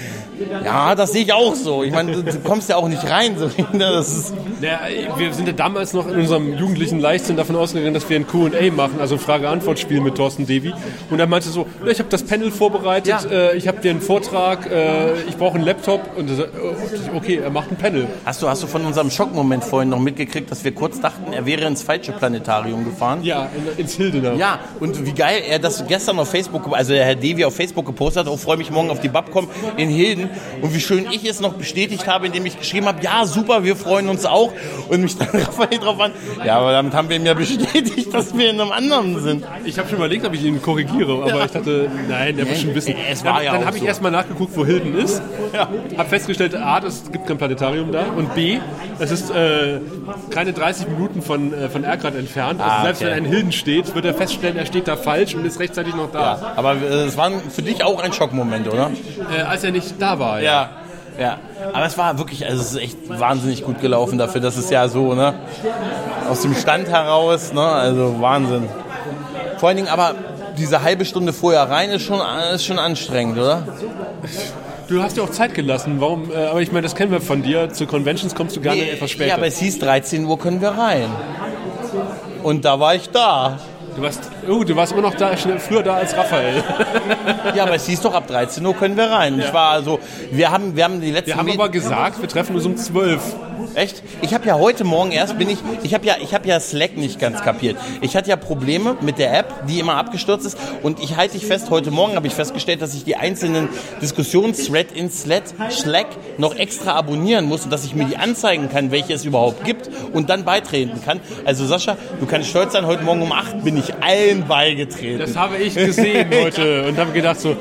S7: ja, das sehe ich auch so. Ich meine, du, kommst ja auch nicht rein. So. Das ist,
S2: Ja, wir sind ja damals noch in unserem jugendlichen Leichtsinn davon ausgegangen, dass wir ein Q&A machen, also ein Frage-Antwort-Spiel mit Thorsten Devi. Und er meinte so, ich habe das Panel vorbereitet,
S7: Ja.
S2: äh, ich habe dir einen Vortrag, äh, ich brauche einen Laptop. Und er so, äh, okay, er macht ein Panel.
S7: Hast du, hast du von unserem Schockmoment vorhin noch mitgekriegt, dass wir kurz dachten, er wäre ins falsche Planetarium gefahren?
S2: Ja, in, ins Hildener.
S7: Ja, und wie geil er das gestern auf Facebook, also der Herr Devi auf Facebook gepostet hat, oh, freue mich morgen auf die Babcom in Hilden. Und wie schön ich es noch bestätigt habe, indem ich geschrieben habe, ja, super, wir freuen uns auch. Und mich dann Raphael drauf an, ja, aber damit haben wir ihm ja bestätigt, dass wir in einem anderen sind.
S2: Ich habe schon überlegt, ob ich ihn korrigiere, aber ich dachte, nein, er muss schon wissen.
S7: es war
S2: dann
S7: ja
S2: dann habe ich
S7: so.
S2: erstmal nachgeguckt, wo Hilden ist.
S7: Ja.
S2: Habe festgestellt, A, es gibt kein Planetarium da und B, es ist äh, keine 30 Minuten von, äh, von Erkrad entfernt. Also
S7: Ah,
S2: selbst
S7: okay.
S2: wenn ein Hilden steht, wird er feststellen, er steht da falsch und ist rechtzeitig noch da.
S7: Aber äh, es war für dich auch ein Schockmoment, oder?
S2: Äh, als er nicht da war.
S7: Ja. Ja, aber es war wirklich, also es ist echt wahnsinnig gut gelaufen dafür, dass es ja so, ne, aus dem Stand heraus, ne, also Wahnsinn. Vor allen Dingen aber diese halbe Stunde vorher rein ist schon, ist schon anstrengend, oder?
S2: Du hast dir auch Zeit gelassen. Warum? Äh, aber ich meine, das kennen wir von dir. Zu Conventions kommst du gerne etwas später.
S7: Ja, aber es hieß 13 Uhr können wir rein. Und da war ich da.
S2: Du warst, oh, du warst immer noch da, früher da als Raphael.
S7: Ja, aber es hieß doch, ab 13 Uhr können wir rein. Und Ich war also, wir haben, wir haben die letzten
S2: Wir haben aber gesagt, wir treffen uns um 12.
S7: Echt? Ich habe ja heute Morgen erst bin ich, ich habe ja, ich habe ja Slack nicht ganz kapiert. Ich hatte ja Probleme mit der App, die immer abgestürzt ist. Und ich halte dich fest, heute Morgen habe ich festgestellt, dass ich die einzelnen Diskussionsthread in Slack, Slack noch extra abonnieren muss und dass ich mir die anzeigen kann, welche es überhaupt gibt und dann beitreten kann. Also Sascha, du kannst stolz sein, heute Morgen um 8 bin ich allen beigetreten.
S2: Das habe ich gesehen heute und habe gedacht so,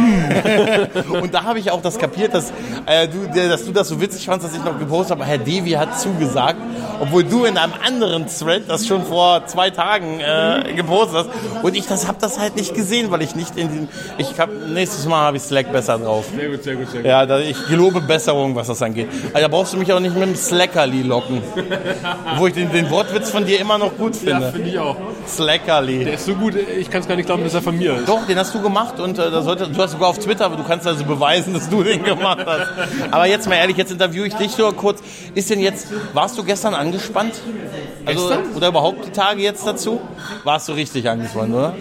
S7: Und da habe ich auch das kapiert, dass, äh, du, dass du das so witzig fandst, dass ich noch gepostet habe, Herr Devi hat zugesagt, obwohl du in einem anderen Thread das schon vor zwei Tagen äh, gepostet hast. Und ich das habe das halt nicht gesehen, weil ich nicht in diesem. Ich hab, nächstes Mal habe ich Slack besser drauf.
S2: Sehr gut, sehr gut, sehr gut.
S7: Ja, da, ich gelobe Besserung, was das angeht. Also, da brauchst du mich auch nicht mit dem Slackerli locken. Wo ich den, den Wortwitz von dir immer noch gut
S2: Ja,
S7: finde.
S2: finde ich auch.
S7: Slackerli.
S2: Der ist so gut, ich kann es gar nicht glauben, dass er von mir ist.
S7: Doch, den hast du gemacht und äh, da sollte, du hast sogar auf Twitter, aber du kannst also beweisen, dass du den gemacht hast. Aber jetzt mal ehrlich, jetzt interviewe ich dich nur kurz. Ist denn jetzt, warst du gestern angespannt? Also,
S2: Gestern?
S7: Oder überhaupt die Tage jetzt dazu? Warst du richtig angespannt, oder?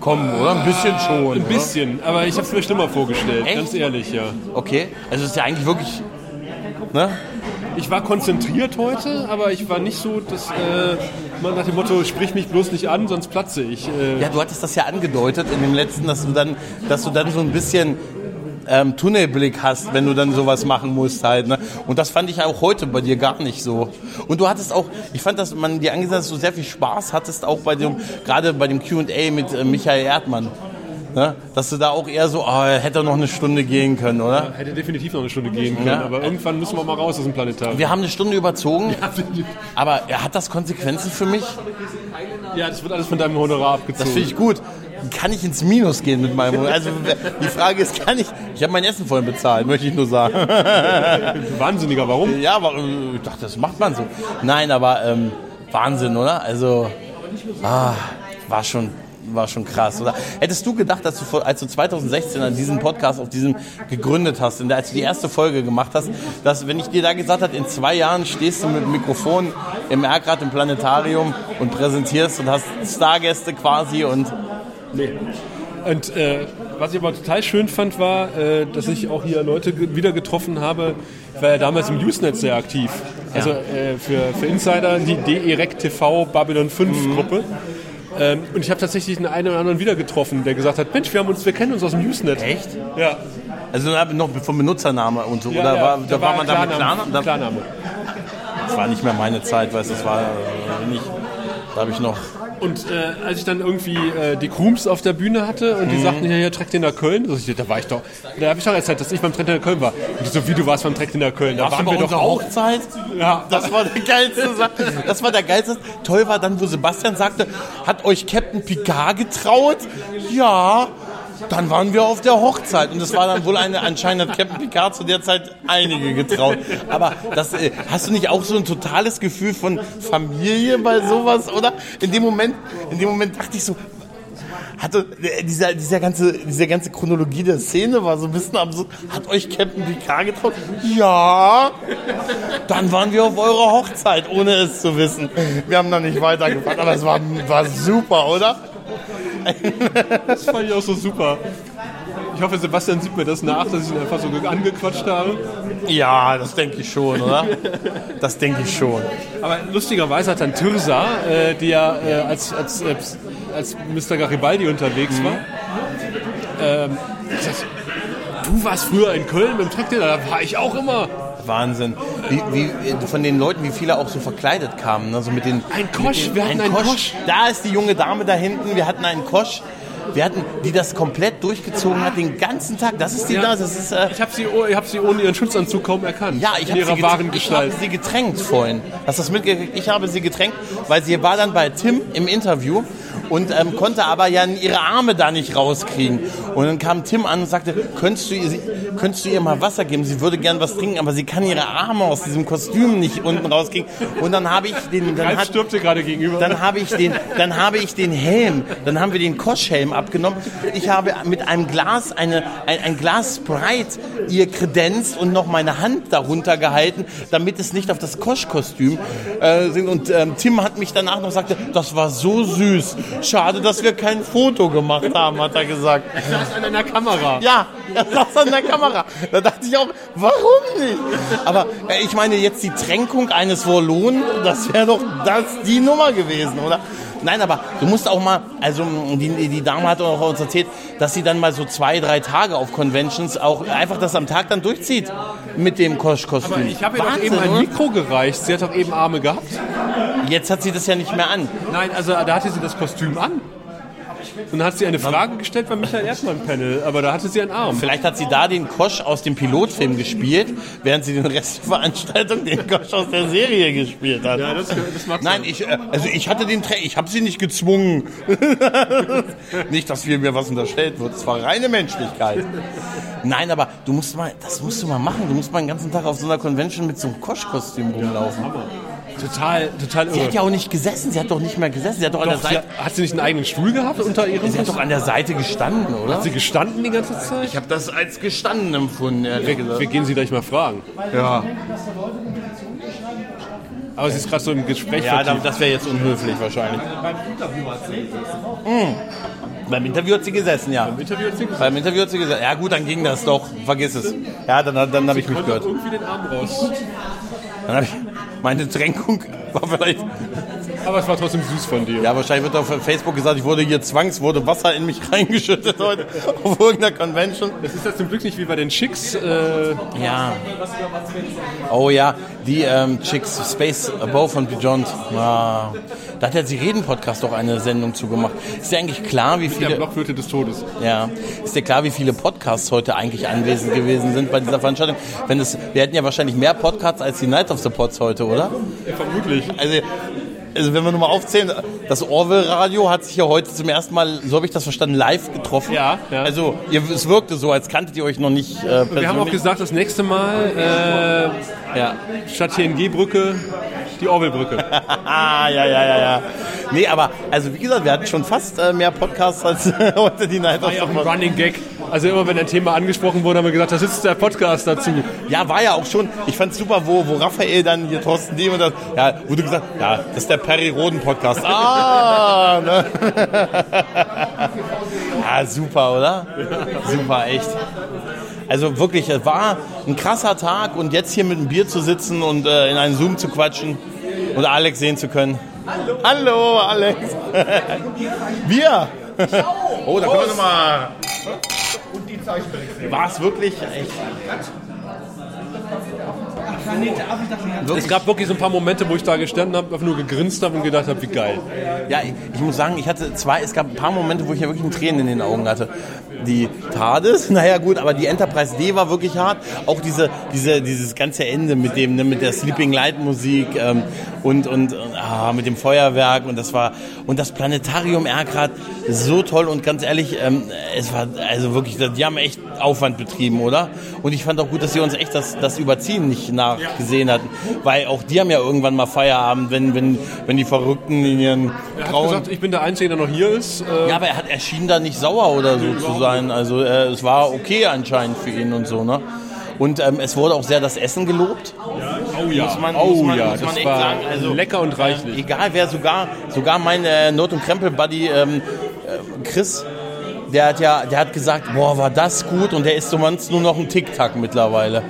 S7: Komm, oder? Ein bisschen schon.
S2: Ein bisschen, aber ich habe es mir schlimmer vorgestellt,
S7: Echt?
S2: ganz ehrlich, ja.
S7: Okay, also es ist ja eigentlich wirklich. Ne?
S2: Ich war konzentriert heute, aber ich war nicht so, dass äh, man nach dem Motto, sprich mich bloß nicht an, sonst platze ich. Äh,
S7: Ja, du hattest das ja angedeutet in dem letzten, dass du dann, dass du dann so ein bisschen ähm, Tunnelblick hast, wenn du dann sowas machen musst halt. Ne? Und das fand ich auch heute bei dir gar nicht so. Und du hattest auch, ich fand, dass man dir angesagt, dass du sehr viel Spaß hattest, auch bei dem, gerade bei dem Q&A mit äh, Michael Erdmann. Ne? Dass du da auch eher so, oh, hätte noch eine Stunde gehen können, oder?
S2: hätte definitiv noch eine Stunde gehen können,
S7: Ja.
S2: aber irgendwann müssen wir mal raus aus dem Planetarium.
S7: Wir haben eine Stunde überzogen, aber hat das Konsequenzen für mich?
S2: Ja, das wird alles von deinem Honorar abgezogen.
S7: Das finde ich gut. Kann ich ins Minus gehen mit meinem Also die Frage ist, kann ich. Ich habe mein Essen vorhin bezahlt, möchte ich nur sagen.
S2: Wahnsinniger, warum?
S7: Ja, aber ich dachte, das macht man so. Nein, aber ähm, Wahnsinn, oder? Also, ah, war schon. War schon krass, oder? Hättest du gedacht, dass du, vor- als du 2016 an diesem Podcast auf diesem gegründet hast, in der, als du die erste Folge gemacht hast, dass, wenn ich dir da gesagt habe, in zwei Jahren stehst du mit dem Mikrofon im Erkrad im Planetarium und präsentierst und hast Stargäste quasi und
S2: Nee. Und äh, was ich aber total schön fand, war, äh, dass ich auch hier Leute ge- wieder getroffen habe. Ich war ja damals im Usenet sehr aktiv. Also äh, für, für Insider die DEREC TV Babylon 5 Gruppe. Ähm, und ich habe tatsächlich den einen oder anderen wieder getroffen, der gesagt hat, Mensch, wir, haben uns, wir kennen uns aus dem Usenet.
S7: Echt?
S2: Ja.
S7: Also noch vom Benutzername und so.
S2: ja
S7: Oder
S2: ja,
S7: war, da war man da mit
S2: Klarname.
S7: Klarnamen? Da,
S2: Klarname.
S7: das war nicht mehr meine Zeit, weißt du, das war äh, nicht. Da habe ich noch.
S2: Und äh, als ich dann irgendwie äh, die Krums auf der Bühne hatte und
S7: Mhm.
S2: die sagten, ja, ja, Trek den nach Köln, so, ich, da war ich doch, da habe ich doch erzählt, dass ich beim Trek den nach Köln war. Und die so, wie du warst beim Trek den nach Köln, da
S7: Warst
S2: waren wir doch auch.
S7: Hochzeit?
S2: Ja,
S7: Das war der geilste Sa- Das war der geilste. Toll war dann, wo Sebastian sagte, hat euch Captain Picard getraut? Ja. Dann waren wir auf der Hochzeit und es war dann wohl eine, anscheinend hat Captain Picard zu der Zeit einige getraut. Aber das, äh, hast du nicht auch so ein totales Gefühl von Familie bei sowas, oder? In dem Moment, in dem Moment dachte ich so, hatte äh, dieser, dieser ganze, diese ganze Chronologie der Szene war so ein bisschen absurd. Hat euch Captain Picard getraut? Ja. Dann waren wir auf eurer Hochzeit, ohne es zu wissen. Wir haben dann nicht weitergefahren, aber es war, war super, oder?
S2: Das fand ich auch so super. Ich hoffe, Sebastian sieht mir das nach, dass ich ihn einfach so angequatscht habe.
S7: Ja, das denke ich schon, oder? Das denke ich schon.
S2: Aber lustigerweise hat dann Tirsa, äh, die ja äh, als, als, äh, als Mr. Garibaldi unterwegs war, ähm, gesagt, du warst früher in Köln mit dem Trek, da war ich auch immer.
S7: Wahnsinn. Wie, wie, von den Leuten, wie viele auch so verkleidet kamen. Ne? So mit den,
S2: Ein Kosch,
S7: den,
S2: wir hatten einen Kosch.
S7: Da ist die junge Dame da hinten, wir hatten einen Kosch. Wir hatten, die das komplett durchgezogen hat, den ganzen Tag. Das ist die
S2: Ja.
S7: da, das ist... Äh,
S2: Ich habe sie, oh- ich hab sie ohne ihren Schutzanzug kaum erkannt.
S7: Ja, ich habe sie,
S2: wahren
S7: ich
S2: Gestalt.
S7: sie getränkt vorhin. Hast du das mitgekriegt? Ich habe sie getränkt, weil sie war dann bei Tim im Interview und ähm, konnte aber ja ihre Arme da nicht rauskriegen. Und dann kam Tim an und sagte, könntest du, ihr, könntest du ihr mal Wasser geben? Sie würde gern was trinken, aber sie kann ihre Arme aus diesem Kostüm nicht unten rauskriegen. Und dann habe ich den... Dann
S2: Ralf
S7: hat,
S2: gerade gegenüber.
S7: dann habe ich den, dann habe ich den Helm, dann haben wir den Koschhelm abgenommen. Ich habe mit einem Glas eine, ein, ein Glas Sprite ihr kredenzt und noch meine Hand darunter gehalten, damit es nicht auf das Kosch-Kostüm äh, sind. Und ähm, Tim hat mich danach noch gesagt, das war so süß. Schade, dass wir kein Foto gemacht haben, hat er gesagt.
S2: saß an einer Kamera.
S7: Ja, er saß an der Kamera. Da dachte ich auch, warum nicht? Aber äh, ich meine, jetzt die Tränkung eines Wollonen, das wäre doch das die Nummer gewesen, oder? Nein, aber du musst auch mal, also die, die Dame hat auch uns erzählt, dass sie dann mal so zwei, drei Tage auf Conventions auch einfach das am Tag dann durchzieht mit dem Kosch-Kostüm.
S2: Aber ich habe ihr doch eben ein? Mikro gereicht. Sie hat doch eben Arme gehabt.
S7: Jetzt hat sie das ja nicht mehr an.
S2: Nein, also da hatte sie das Kostüm an. Und dann hat sie eine Frage gestellt beim Michael Erdmann-Panel, aber da hatte sie einen Arm.
S7: Vielleicht hat sie da den Kosch aus dem Pilotfilm gespielt, während sie den Rest der Veranstaltung den Kosch aus der Serie gespielt hat.
S2: Ja, das, das mag
S7: Nein, ich, äh, also ich hatte den Tra ich habe sie nicht gezwungen. nicht, dass mir was unterstellt wird. Es war reine Menschlichkeit. Nein, aber du musst mal, das musst du mal machen. Du musst mal den ganzen Tag auf so einer Convention mit so einem Kosch-Kostüm rumlaufen.
S2: Total, total
S7: Sie
S2: irre.
S7: hat ja auch nicht gesessen. Sie hat doch nicht mehr gesessen. Sie hat doch, an der
S2: Doch, sie,
S7: Seite,
S2: hat sie nicht einen eigenen Stuhl gehabt unter ihrem
S7: sie hat doch an der Seite gestanden, oder?
S2: Hat sie gestanden die ganze Zeit?
S7: Ich habe das als gestanden empfunden, ehrlich gesagt.
S2: Wir gehen sie gleich mal fragen.
S7: Ja,
S2: Aber sie ist gerade so im Gespräch
S7: ja
S2: vertieft.
S7: das wäre jetzt unhöflich wahrscheinlich. Beim Interview hat sie gesessen. Beim Interview hat sie gesessen, ja.
S2: Im Interview hat sie gesagt,
S7: Beim Interview hat sie gesagt, ja gut, dann ging das doch, vergiss es. Ja, dann, dann habe ich mich gehört.
S2: irgendwie den Arm raus.
S7: Dann ich, meine Tränkung war vielleicht,
S2: Aber es war trotzdem süß von dir.
S7: ja wahrscheinlich wird auf Facebook gesagt, ich wurde hier zwangs, wurde Wasser in mich reingeschüttet heute auf irgendeiner Convention.
S2: Es ist jetzt zum Glück nicht wie bei den Chicks. Äh,
S7: Ja. Oh ja, die ähm, Chicks, Space Above and Beyond. Ja. Da hat der Sie reden Podcast doch eine Sendung zugemacht. Ist dir eigentlich klar, wie
S2: der
S7: viele...
S2: Blockflöte des Todes.
S7: Ja, ist dir klar, wie viele Podcasts heute eigentlich anwesend gewesen sind bei dieser Veranstaltung? Wenn es, wir hätten ja wahrscheinlich mehr Podcasts als die Night of the Pods heute, oder?
S2: Vermutlich.
S7: Also, also wenn wir nur mal aufzählen, das Orwell Radio hat sich ja heute zum ersten Mal, so habe ich das verstanden, live getroffen.
S2: Ja, ja.
S7: Also ihr, es wirkte so, als kanntet ihr euch noch nicht äh, persönlich.
S2: Wir haben auch gesagt, das nächste Mal äh,
S7: ja.
S2: statt TNG-Brücke die Orwell-Brücke.
S7: Ja, ja, ja, ja. Nee, aber also wie gesagt, wir hatten schon fast äh, mehr Podcasts als heute die Night of the.
S2: Running Gag. Also immer wenn ein Thema angesprochen wurde, haben wir gesagt, da sitzt der Podcast dazu.
S7: Ja, war ja auch schon. Ich fand's super, wo, wo Raphael dann hier Thorsten Diem und das, ja, wurde gesagt, ja, das ist der Perry Roden Podcast. Ah, ne? ja, super, oder? Super, echt. Also wirklich, es war ein krasser Tag und jetzt hier mit einem Bier zu sitzen und äh, in einen Zoom zu quatschen und Alex sehen zu können. Hallo, Hallo Alex. Bier. Oh, da können wir nochmal. War es wirklich? Echt
S2: Es gab wirklich so ein paar Momente, wo ich da gestanden habe, einfach nur gegrinst habe und gedacht habe, wie geil.
S7: Ja, ich, ich muss sagen, ich hatte zwei, es gab ein paar Momente, wo ich ja wirklich ein Tränen in den Augen hatte. Die TARDIS, naja gut, aber die Enterprise D war wirklich hart. Auch diese, diese, dieses ganze Ende mit dem, ne, mit der Sleeping Light Musik ähm, und, und ah, mit dem Feuerwerk und das war, und das Planetarium Ergrad, so toll und ganz ehrlich, ähm, es war, also wirklich, die haben echt Aufwand betrieben, oder? Und ich fand auch gut, dass sie uns echt das, das Überziehen nicht nachgesehen hatten, weil auch die haben ja irgendwann mal Feierabend, wenn, wenn, wenn die Verrückten in ihren
S2: Er hat
S7: grauen
S2: gesagt, ich bin der Einzige, der noch hier ist. Äh,
S7: ja, aber er, hat, er schien da nicht sauer oder so zu sein. Also äh, es war okay anscheinend für ihn und so, ne? Und ähm, es wurde auch sehr das Essen gelobt.
S2: oh ja,
S7: Muss man,
S2: oh
S7: muss man,
S2: ja,
S7: muss man
S2: das
S7: echt
S2: war
S7: sagen. Also,
S2: lecker und reichlich.
S7: Egal wer, sogar, sogar mein äh, Not- und Krempel-Buddy ähm, äh, Chris, der hat ja, der hat gesagt, boah, war das gut und der ist so manchmal nur noch ein Tic-Tac mittlerweile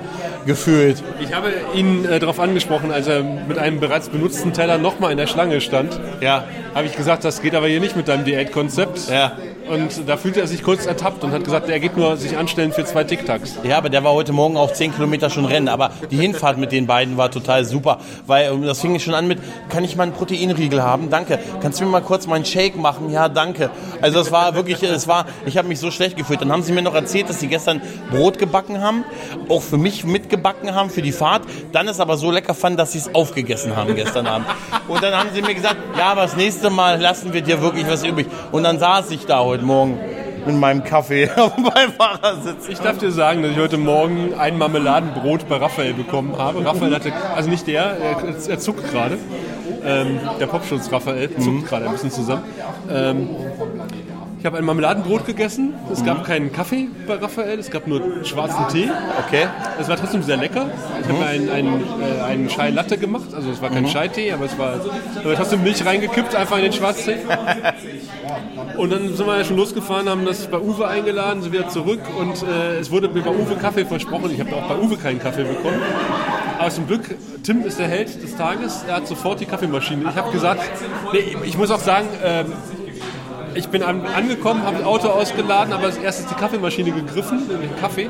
S7: gefühlt.
S2: Ich habe ihn äh, darauf angesprochen, als er mit einem bereits benutzten Teller nochmal in der Schlange stand.
S7: Ja,
S2: Habe ich gesagt, das geht aber hier nicht mit deinem Diätkonzept.
S7: ja.
S2: Und da fühlte er sich kurz ertappt und hat gesagt, er geht nur sich anstellen für zwei Tic-Tacs.
S7: Ja, aber der war heute Morgen auch 10 Kilometer schon rennen. Aber die Hinfahrt mit den beiden war total super. Weil ähm, das fing schon an mit, kann ich mal einen Proteinriegel haben? Danke. Kannst du mir mal kurz meinen Shake machen? Ja, danke. Also es war wirklich, es war, ich habe mich so schlecht gefühlt. Dann haben sie mir noch erzählt, dass sie gestern Brot gebacken haben, auch für mich mitgebacken haben für die Fahrt. Dann es aber so lecker fanden, dass sie es aufgegessen haben gestern Abend. Und dann haben sie mir gesagt, ja, aber das nächste Mal lassen wir dir wirklich was übrig. Und dann saß ich da heute Morgen mit meinem Kaffee auf dem Beifahrersitz.
S2: Ich darf dir sagen, dass ich heute Morgen ein Marmeladenbrot bei Raphael bekommen habe. Raphael hatte, also nicht der, er, er zuckt gerade. Ähm, der Popschutz Raphael zuckt gerade ein bisschen zusammen. Ähm, ich habe ein Marmeladenbrot gegessen. Es gab keinen Kaffee bei Raphael, es gab nur schwarzen Tee.
S7: Okay.
S2: Es war trotzdem sehr lecker. Ich habe einen, einen, äh, einen Chai Latte gemacht. Also es war kein Chai-Tee, aber es war aber trotzdem Milch reingekippt, einfach in den Schwarztee. Und dann sind wir ja schon losgefahren, haben das bei Uwe eingeladen, sind wieder zurück und äh, es wurde mir bei Uwe Kaffee versprochen. Ich habe auch bei Uwe keinen Kaffee bekommen. Aber zum Glück, Tim ist der Held des Tages. Er hat sofort die Kaffeemaschine. Ich habe gesagt, nee, ich muss auch sagen, ähm, ich bin an, angekommen, habe das Auto ausgeladen, aber als erstes die Kaffeemaschine gegriffen, den Kaffee,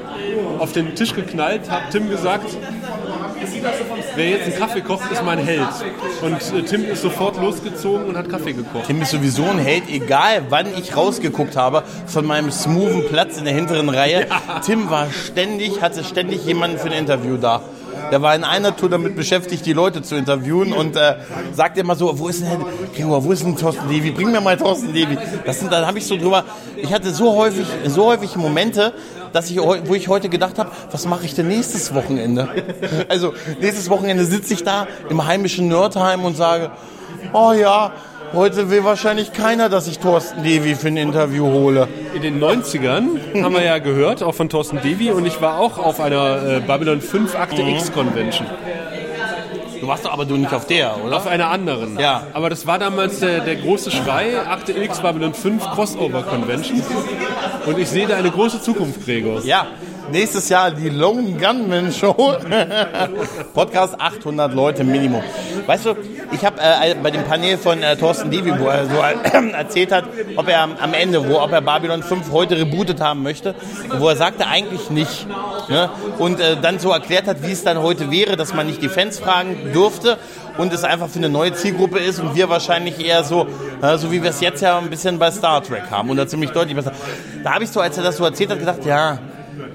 S2: auf den Tisch geknallt, hat Tim gesagt, wer jetzt einen Kaffee kocht, ist mein Held. Und äh, Tim ist sofort losgezogen und hat Kaffee gekocht.
S7: Tim ist sowieso ein Held, egal wann ich rausgeguckt habe von meinem smoothen Platz in der hinteren Reihe. Tim war ständig, hatte ständig jemanden für ein Interview da. Der war in einer Tour damit beschäftigt, die Leute zu interviewen und äh, sagt immer so, wo ist denn Gregor, wo ist denn Thorsten Levy? Bring mir mal Thorsten Levy. Das sind, dann habe ich so drüber, ich hatte so häufig, so häufig Momente, dass ich, wo ich heute gedacht habe, was mache ich denn nächstes Wochenende? Also nächstes Wochenende sitze ich da im heimischen Nerdheim und sage, oh ja, heute will wahrscheinlich keiner, dass ich Thorsten Levy für ein Interview hole.
S2: In den 90ern haben wir ja gehört, auch von Thorsten Devi, und ich war auch auf einer äh, Babylon 5 Akte X Convention.
S7: Du warst doch aber du nicht auf der, oder?
S2: Auf einer anderen.
S7: Ja.
S2: Aber das war damals der, der große Schrei, Akte X Babylon 5 Crossover Convention. Und ich sehe da eine große Zukunft, Gregor.
S7: Ja, nächstes Jahr die Lone Gunman Show. Podcast 800 Leute Minimum. Weißt du, ich habe äh, bei dem Panel von äh, Thorsten Divi, wo er so äh, erzählt hat, ob er am, Ende, wo ob er Babylon 5 heute rebootet haben möchte, wo er sagte eigentlich nicht. Ne? Und äh, dann so erklärt hat, wie es dann heute wäre, dass man nicht die Fans fragen dürfte und es einfach für eine neue Zielgruppe ist und wir wahrscheinlich eher so, äh, so wie wir es jetzt ja ein bisschen bei Star Trek haben oder ziemlich deutlich besser. Da habe ich so, als er das so erzählt hat, gedacht, ja,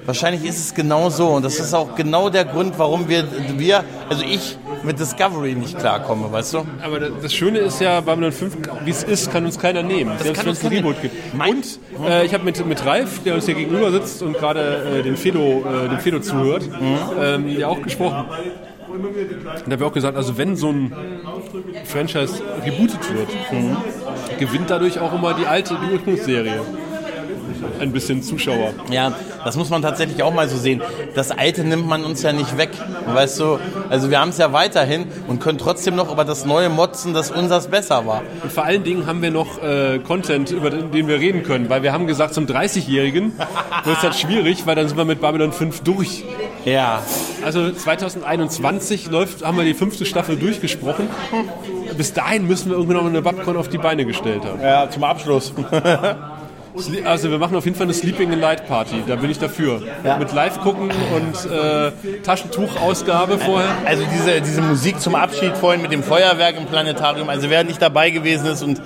S7: wahrscheinlich ist es genau so und das ist auch genau der Grund, warum wir, wir also ich mit Discovery nicht klarkomme, weißt du?
S2: Aber das das Schöne ist ja, Babylon 5, wie es ist, kann uns keiner nehmen. Selbst
S7: kann
S2: wenn es ein Reboot gibt. Und äh, ich habe mit, mit Ralf, der uns hier gegenüber sitzt und gerade äh, den Fedo, äh, dem Fedo zuhört, ähm, ja auch gesprochen. Und da habe ich auch gesagt, also wenn so ein Franchise rebootet wird, gewinnt dadurch auch immer die alte, die Ursprungsserie. Ein bisschen Zuschauer.
S7: Ja, das muss man tatsächlich auch mal so sehen. Das Alte nimmt man uns ja nicht weg, weißt du? Also wir haben es ja weiterhin und können trotzdem noch über das Neue motzen, dass unseres besser war.
S2: Und vor allen Dingen haben wir noch äh, Content, über den, den wir reden können, weil wir haben gesagt, zum 30-Jährigen wird es halt schwierig, weil dann sind wir mit Babylon 5 durch.
S7: Ja,
S2: Also 2021 läuft, haben wir die fünfte Staffel durchgesprochen. Bis dahin müssen wir irgendwie noch eine Babcon auf die Beine gestellt haben.
S7: ja zum Abschluss.
S2: Also wir machen auf jeden Fall eine Sleeping in Light Party. Da bin ich dafür.
S7: Ja.
S2: Mit Live gucken und äh, Taschentuchausgabe vorher.
S7: Also diese, diese Musik zum Abschied vorhin mit dem Feuerwerk im Planetarium, also wer nicht dabei gewesen ist und